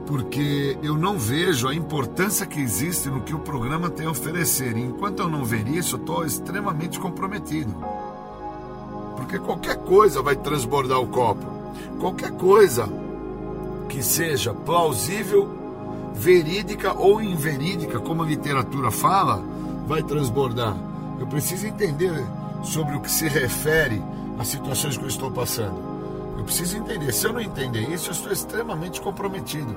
porque eu não vejo a importância que existe no que o programa tem a oferecer. E enquanto eu não ver isso, eu estou extremamente comprometido. Porque qualquer coisa vai transbordar o copo. Qualquer coisa que seja plausível, verídica ou inverídica, como a literatura fala, vai transbordar. Eu preciso entender sobre o que se refere às situações que eu estou passando. Eu preciso entender. Se eu não entender isso, eu estou extremamente comprometido.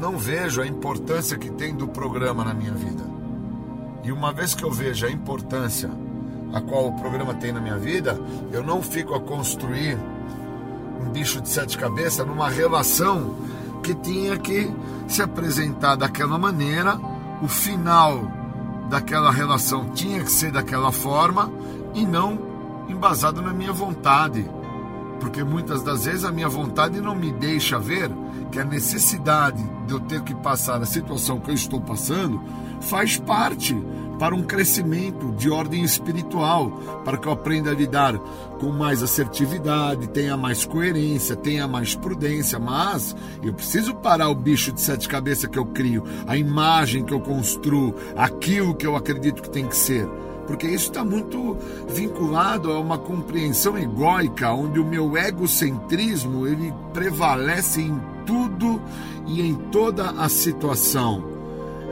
Não vejo a importância que tem do programa na minha vida. E uma vez que eu vejo a importância a qual o programa tem na minha vida, eu não fico a construir um bicho de sete cabeças numa relação que tinha que se apresentar daquela maneira, o final daquela relação tinha que ser daquela forma e não embasado na minha vontade. Porque muitas das vezes a minha vontade não me deixa ver que a necessidade de eu ter que passar a situação que eu estou passando faz parte para um crescimento de ordem espiritual, para que eu aprenda a lidar com mais assertividade, tenha mais coerência, tenha mais prudência, mas eu preciso parar o bicho de sete cabeças que eu crio, a imagem que eu construo, aquilo que eu acredito que tem que ser. Porque isso está muito vinculado a uma compreensão egóica, onde o meu egocentrismo ele prevalece em tudo e em toda a situação.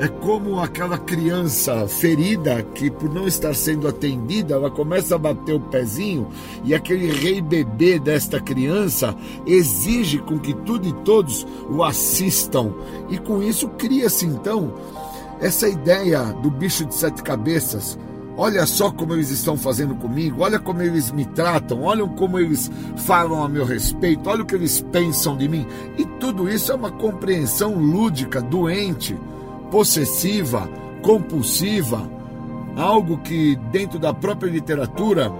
É como aquela criança ferida que, por não estar sendo atendida, ela começa a bater o pezinho e aquele rei bebê desta criança exige com que tudo e todos o assistam. E com isso cria-se então essa ideia do bicho de sete cabeças. Olha só como eles estão fazendo comigo, olha como eles me tratam, olha como eles falam a meu respeito, olha o que eles pensam de mim. E tudo isso é uma compreensão lúdica, doente possessiva, compulsiva, algo que dentro da própria literatura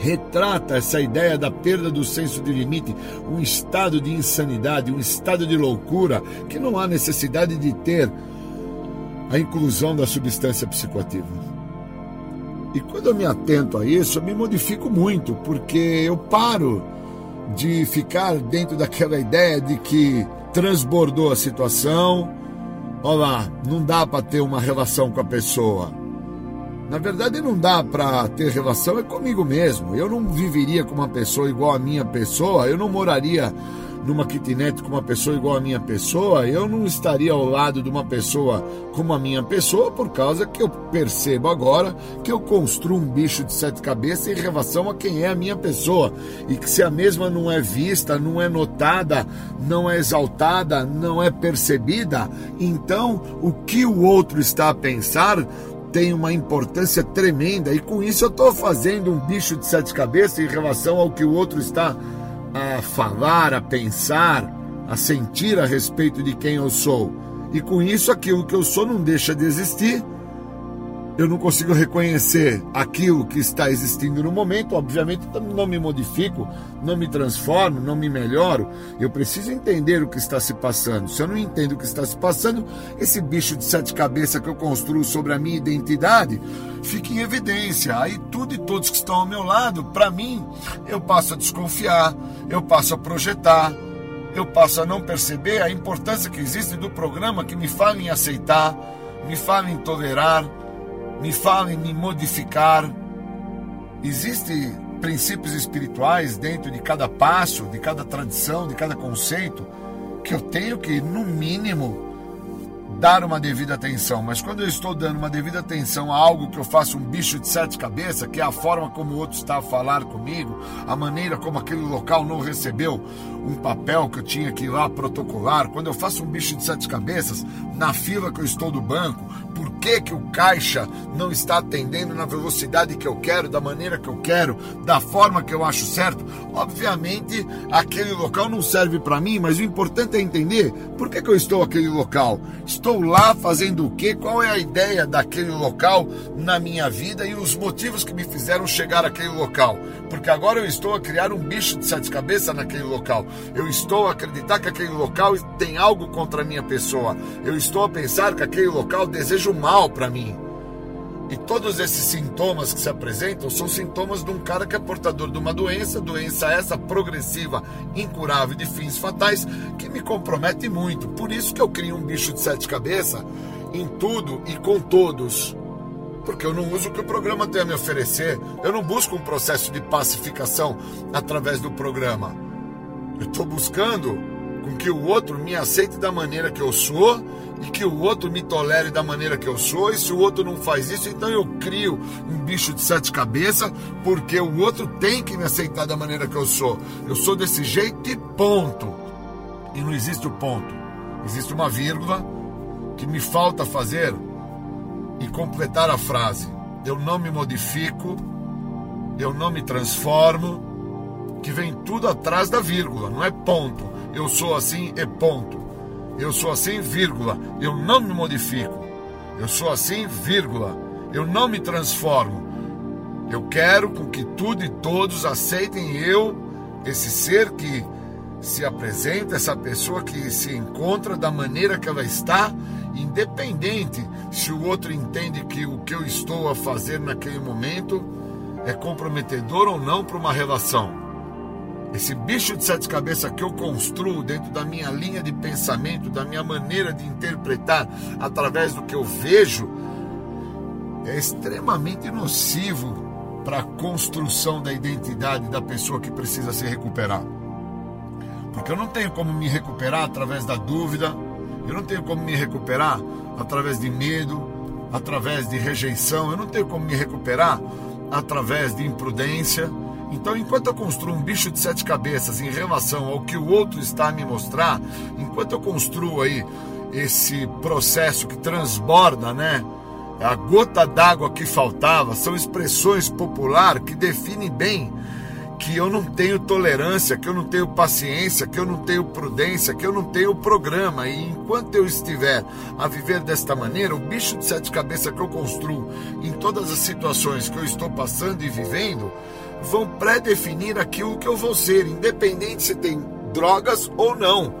retrata essa ideia da perda do senso de limite, um estado de insanidade, um estado de loucura que não há necessidade de ter a inclusão da substância psicoativa. E quando eu me atento a isso, eu me modifico muito, porque eu paro de ficar dentro daquela ideia de que transbordou a situação, Olha lá, não dá para ter uma relação com a pessoa. Na verdade, não dá para ter relação é comigo mesmo. Eu não viveria com uma pessoa igual a minha pessoa, eu não moraria numa kitnet com uma pessoa igual a minha pessoa, eu não estaria ao lado de uma pessoa como a minha pessoa por causa que eu percebo agora que eu construo um bicho de sete cabeças em relação a quem é a minha pessoa. E que se a mesma não é vista, não é notada, não é exaltada, não é percebida, então o que o outro está a pensar tem uma importância tremenda. E com isso eu estou fazendo um bicho de sete cabeças em relação ao que o outro está a falar, a pensar, a sentir a respeito de quem eu sou. E com isso, aquilo que eu sou não deixa de existir eu não consigo reconhecer aquilo que está existindo no momento, obviamente não me modifico, não me transformo, não me melhoro. Eu preciso entender o que está se passando. Se eu não entendo o que está se passando, esse bicho de sete cabeças que eu construo sobre a minha identidade fica em evidência. Aí tudo e todos que estão ao meu lado, para mim, eu passo a desconfiar, eu passo a projetar, eu passo a não perceber a importância que existe do programa que me fala em aceitar, me fala em tolerar me fala em me modificar. Existem princípios espirituais dentro de cada passo, de cada tradição, de cada conceito, que eu tenho que, no mínimo, dar uma devida atenção, mas quando eu estou dando uma devida atenção a algo que eu faço um bicho de sete cabeças, que é a forma como o outro está a falar comigo, a maneira como aquele local não recebeu um papel que eu tinha que ir lá protocolar, quando eu faço um bicho de sete cabeças, na fila que eu estou do banco, por que, que o caixa não está atendendo na velocidade que eu quero, da maneira que eu quero, da forma que eu acho certo, obviamente aquele local não serve para mim, mas o importante é entender por que, que eu estou aquele local. Estou lá fazendo o quê? Qual é a ideia daquele local na minha vida e os motivos que me fizeram chegar àquele local? Porque agora eu estou a criar um bicho de sete cabeças naquele local. Eu estou a acreditar que aquele local tem algo contra a minha pessoa. Eu estou a pensar que aquele local deseja o mal para mim. E todos esses sintomas que se apresentam são sintomas de um cara que é portador de uma doença, doença essa progressiva, incurável de fins fatais, que me compromete muito. Por isso que eu crio um bicho de sete cabeças em tudo e com todos. Porque eu não uso o que o programa tem a me oferecer. Eu não busco um processo de pacificação através do programa. Eu estou buscando com que o outro me aceite da maneira que eu sou e que o outro me tolere da maneira que eu sou, e se o outro não faz isso, então eu crio um bicho de sete cabeças, porque o outro tem que me aceitar da maneira que eu sou. Eu sou desse jeito e ponto. E não existe o ponto. Existe uma vírgula que me falta fazer e completar a frase. Eu não me modifico, eu não me transformo, que vem tudo atrás da vírgula, não é ponto. Eu sou assim e ponto. Eu sou assim, vírgula. Eu não me modifico. Eu sou assim, vírgula. Eu não me transformo. Eu quero com que tudo e todos aceitem eu, esse ser que se apresenta, essa pessoa que se encontra da maneira que ela está, independente se o outro entende que o que eu estou a fazer naquele momento é comprometedor ou não para uma relação. Esse bicho de sete cabeças que eu construo dentro da minha linha de pensamento, da minha maneira de interpretar através do que eu vejo, é extremamente nocivo para a construção da identidade da pessoa que precisa se recuperar. Porque eu não tenho como me recuperar através da dúvida, eu não tenho como me recuperar através de medo, através de rejeição, eu não tenho como me recuperar através de imprudência então, enquanto eu construo um bicho de sete cabeças em relação ao que o outro está a me mostrar, enquanto eu construo aí esse processo que transborda, né? A gota d'água que faltava, são expressões populares que definem bem que eu não tenho tolerância, que eu não tenho paciência, que eu não tenho prudência, que eu não tenho programa. E enquanto eu estiver a viver desta maneira, o bicho de sete cabeças que eu construo em todas as situações que eu estou passando e vivendo, vão pré-definir aquilo que eu vou ser, independente se tem drogas ou não.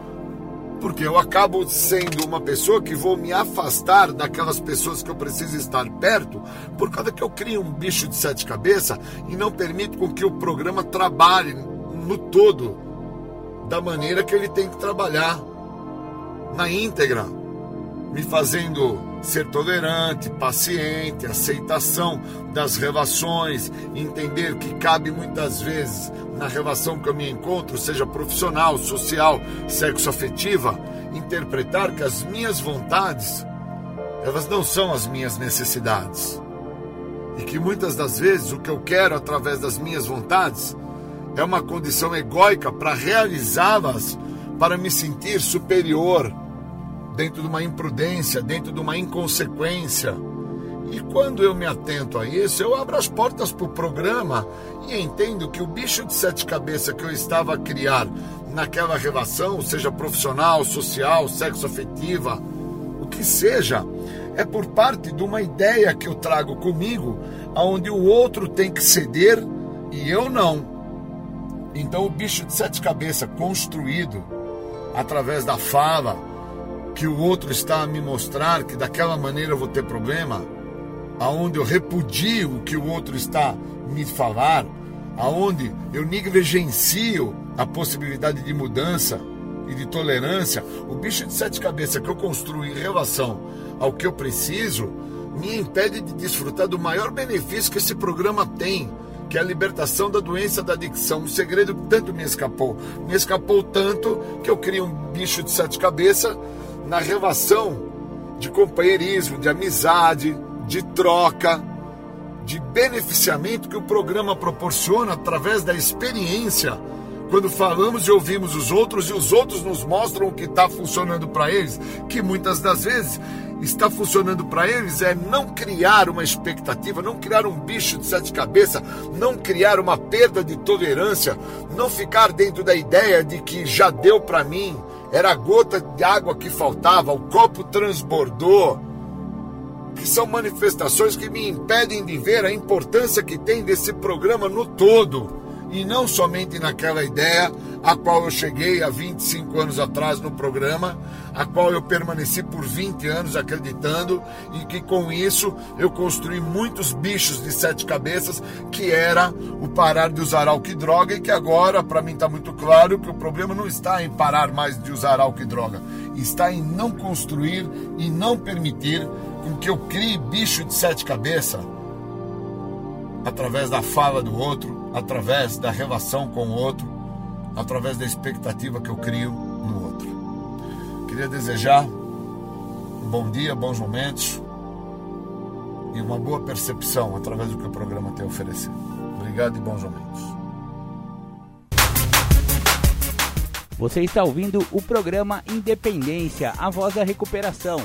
Porque eu acabo sendo uma pessoa que vou me afastar daquelas pessoas que eu preciso estar perto, por causa que eu crio um bicho de sete cabeças e não permito com que o programa trabalhe no todo da maneira que ele tem que trabalhar, na íntegra, me fazendo ser tolerante, paciente, aceitação das relações, entender que cabe muitas vezes na relação que eu me encontro, seja profissional, social, sexo-afetiva, interpretar que as minhas vontades, elas não são as minhas necessidades. E que muitas das vezes o que eu quero através das minhas vontades é uma condição egóica para realizá-las, para me sentir superior dentro de uma imprudência, dentro de uma inconsequência. E quando eu me atento a isso, eu abro as portas para o programa e entendo que o bicho de sete cabeças que eu estava a criar naquela relação, seja profissional, social, sexo afetiva, o que seja, é por parte de uma ideia que eu trago comigo, aonde o outro tem que ceder e eu não. Então o bicho de sete cabeças construído através da fala que o outro está a me mostrar que daquela maneira eu vou ter problema, aonde eu repudio o que o outro está me falar, aonde eu negligencio a possibilidade de mudança e de tolerância, o bicho de sete cabeças que eu construo em relação ao que eu preciso me impede de desfrutar do maior benefício que esse programa tem, que é a libertação da doença da adicção. Um segredo que tanto me escapou. Me escapou tanto que eu crio um bicho de sete cabeças na relação de companheirismo, de amizade, de troca, de beneficiamento que o programa proporciona através da experiência. Quando falamos e ouvimos os outros e os outros nos mostram o que está funcionando para eles, que muitas das vezes está funcionando para eles é não criar uma expectativa, não criar um bicho de sete cabeças, não criar uma perda de tolerância, não ficar dentro da ideia de que já deu para mim, era a gota de água que faltava, o copo transbordou. Que são manifestações que me impedem de ver a importância que tem desse programa no todo e não somente naquela ideia a qual eu cheguei há 25 anos atrás no programa, a qual eu permaneci por 20 anos acreditando e que com isso eu construí muitos bichos de sete cabeças, que era o parar de usar álcool e droga e que agora para mim está muito claro que o problema não está em parar mais de usar álcool e droga, está em não construir e não permitir com que eu crie bicho de sete cabeças através da fala do outro, através da relação com o outro, através da expectativa que eu crio no outro. Queria desejar um bom dia, bons momentos e uma boa percepção através do que o programa tem a oferecer. Obrigado e bons momentos. Você está ouvindo o programa Independência, a voz da recuperação.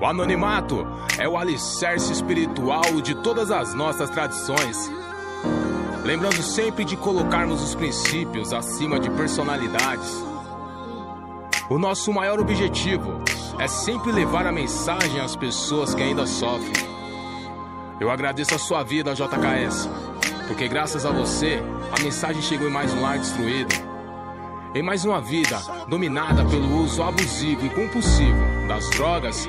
O anonimato é o alicerce espiritual de todas as nossas tradições. Lembrando sempre de colocarmos os princípios acima de personalidades. O nosso maior objetivo é sempre levar a mensagem às pessoas que ainda sofrem. Eu agradeço a sua vida, JKS, porque graças a você a mensagem chegou em mais um lar destruído em mais uma vida dominada pelo uso abusivo e compulsivo das drogas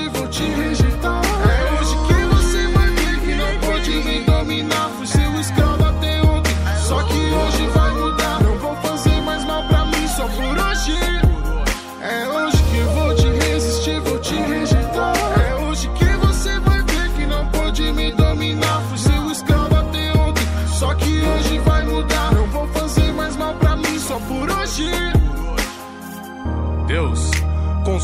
vou te resistir,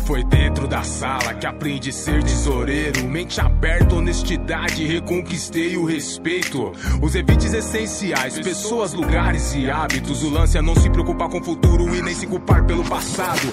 foi dentro da sala que aprendi a ser tesoureiro. Mente aberta, honestidade, reconquistei o respeito. Os evites essenciais, pessoas, lugares e hábitos. O lance é não se preocupar com o futuro e nem se culpar pelo passado.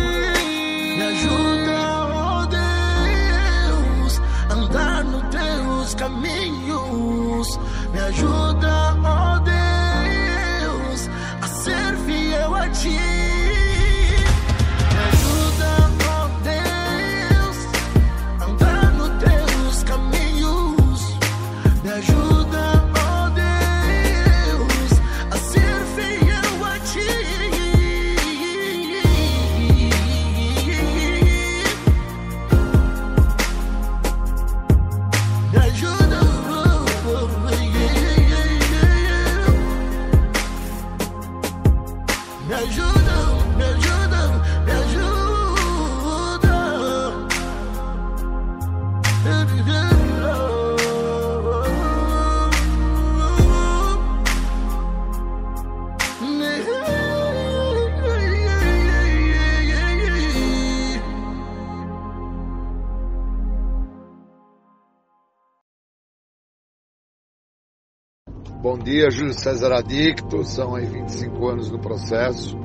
Bom dia, Júlio César Adicto. São aí 25 anos no processo.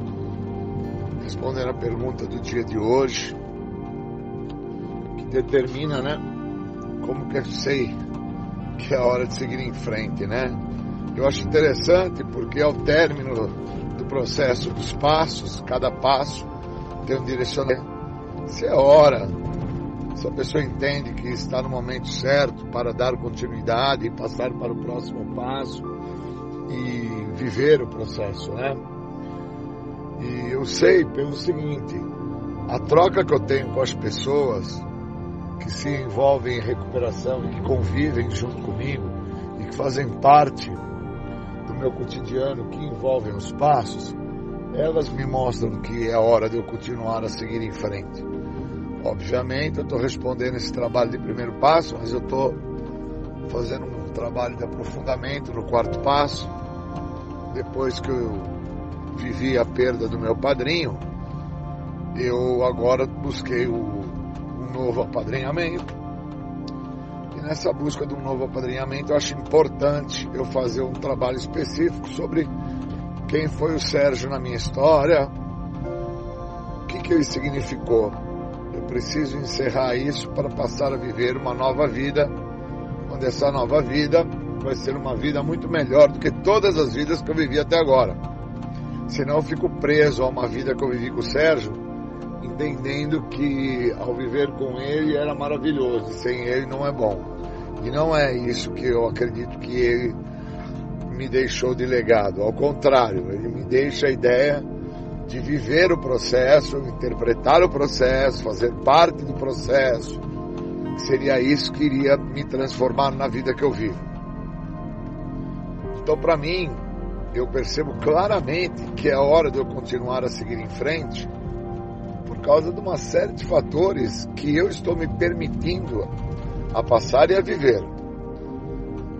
Respondendo a pergunta do dia de hoje, que determina, né? Como que eu sei que é a hora de seguir em frente, né? Eu acho interessante porque ao término do processo dos passos, cada passo tem um direcionamento. Se é hora, se a pessoa entende que está no momento certo para dar continuidade e passar para o próximo passo e viver o processo, né? E eu sei pelo seguinte, a troca que eu tenho com as pessoas que se envolvem em recuperação e que convivem junto comigo e que fazem parte do meu cotidiano, que envolvem os passos, elas me mostram que é hora de eu continuar a seguir em frente. Obviamente, eu estou respondendo esse trabalho de primeiro passo, mas eu estou fazendo um trabalho de aprofundamento no quarto passo. Depois que eu vivi a perda do meu padrinho, eu agora busquei o, um novo apadrinhamento. E nessa busca de um novo apadrinhamento, eu acho importante eu fazer um trabalho específico sobre quem foi o Sérgio na minha história, o que, que ele significou. Preciso encerrar isso para passar a viver uma nova vida, onde essa nova vida vai ser uma vida muito melhor do que todas as vidas que eu vivi até agora. Senão eu fico preso a uma vida que eu vivi com o Sérgio, entendendo que ao viver com ele era maravilhoso, sem ele não é bom. E não é isso que eu acredito que ele me deixou de legado. Ao contrário, ele me deixa a ideia de viver o processo, interpretar o processo, fazer parte do processo. Seria isso que iria me transformar na vida que eu vivo. Então, para mim, eu percebo claramente que é hora de eu continuar a seguir em frente por causa de uma série de fatores que eu estou me permitindo a passar e a viver.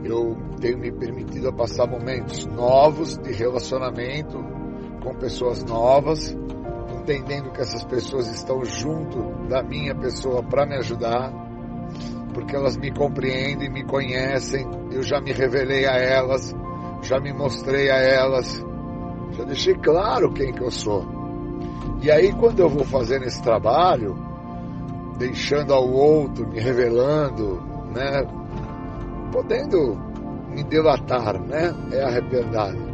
Eu tenho me permitido a passar momentos novos de relacionamento com pessoas novas, entendendo que essas pessoas estão junto da minha pessoa para me ajudar, porque elas me compreendem, me conhecem, eu já me revelei a elas, já me mostrei a elas, Já deixei claro quem que eu sou. E aí quando eu vou fazendo esse trabalho, deixando ao outro, me revelando, né? Podendo me delatar, né? É a verdade.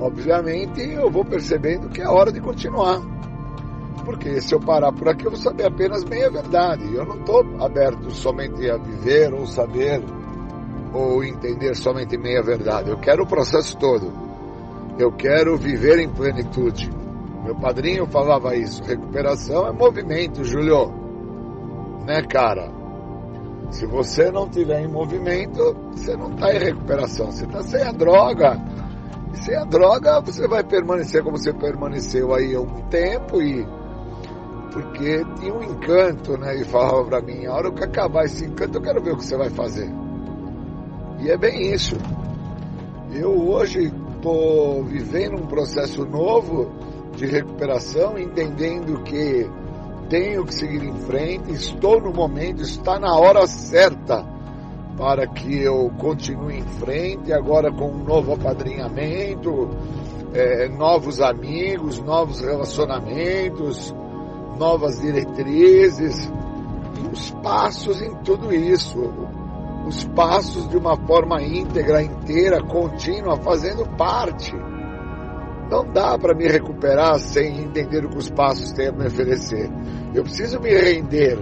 Obviamente eu vou percebendo que é hora de continuar. Porque se eu parar por aqui eu vou saber apenas meia verdade. Eu não estou aberto somente a viver ou saber ou entender somente meia verdade. Eu quero o processo todo. Eu quero viver em plenitude. Meu padrinho falava isso. Recuperação é movimento, Julio. Né, cara? Se você não tiver em movimento, você não está em recuperação. Você está sem a droga. Sem a droga, você vai permanecer como você permaneceu aí há um tempo e porque tinha um encanto, né? E falava para mim, a hora que acabar esse encanto, eu quero ver o que você vai fazer. E é bem isso. Eu hoje estou vivendo um processo novo de recuperação, entendendo que tenho que seguir em frente, estou no momento, está na hora certa para que eu continue em frente, agora com um novo apadrinhamento, é, novos amigos, novos relacionamentos, novas diretrizes, e os passos em tudo isso, os passos de uma forma íntegra, inteira, contínua, fazendo parte. Não dá para me recuperar sem entender o que os passos têm a me oferecer. Eu preciso me render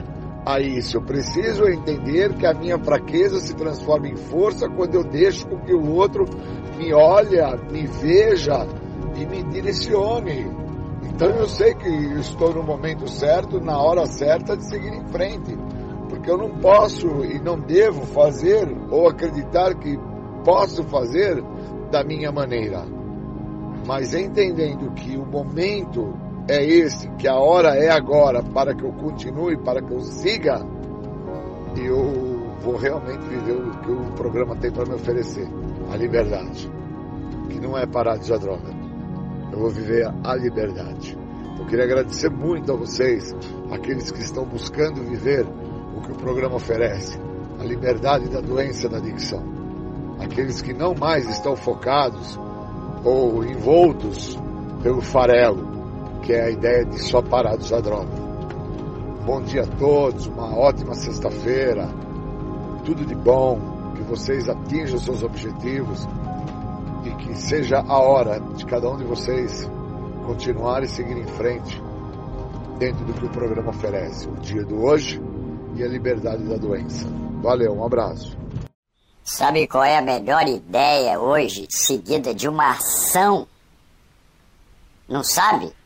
a isso. Eu preciso entender que a minha fraqueza se transforma em força quando eu deixo que o outro me olha, me veja e me direcione. Então eu sei que estou no momento certo, na hora certa de seguir em frente. Porque eu não posso e não devo fazer ou acreditar que posso fazer da minha maneira. Mas entendendo que o momento é esse, que a hora é agora para que eu continue, para que eu siga, eu vou realmente viver o que o programa tem para me oferecer, a liberdade, que não é parar de usar droga. Eu vou viver a liberdade. Eu queria agradecer muito a vocês, aqueles que estão buscando viver o que o programa oferece, a liberdade da doença da adicção. Aqueles que não mais estão focados ou envoltos pelo farelo, que é a ideia de só parar de usar droga. Bom dia a todos, uma ótima sexta-feira, tudo de bom, que vocês atinjam seus objetivos e que seja a hora de cada um de vocês continuar e seguir em frente dentro do que o programa oferece, o dia do hoje e a liberdade da doença. Valeu, um abraço. Sabe qual é a melhor ideia hoje, seguida de uma ação? Não sabe?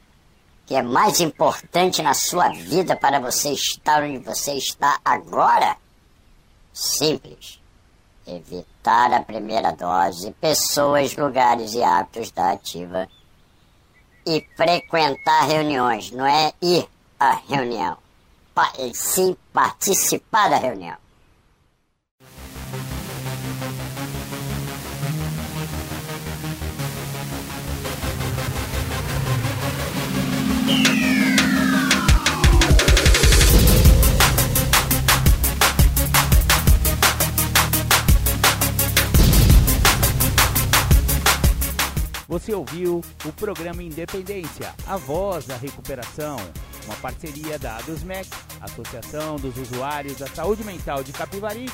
Que é mais importante na sua vida para você estar onde você está agora? Simples. Evitar a primeira dose, pessoas, lugares e hábitos da ativa. E frequentar reuniões, não é ir à reunião. Pa sim participar da reunião. Você ouviu o programa Independência, a voz da recuperação, uma parceria da ADUSMEC, Associação dos Usuários da Saúde Mental de Capivari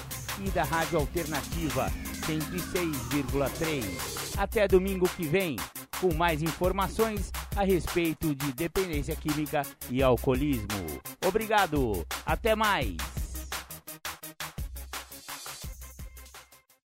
e da Rádio Alternativa 106,3. Até domingo que vem, com mais informações a respeito de dependência química e alcoolismo. Obrigado, até mais!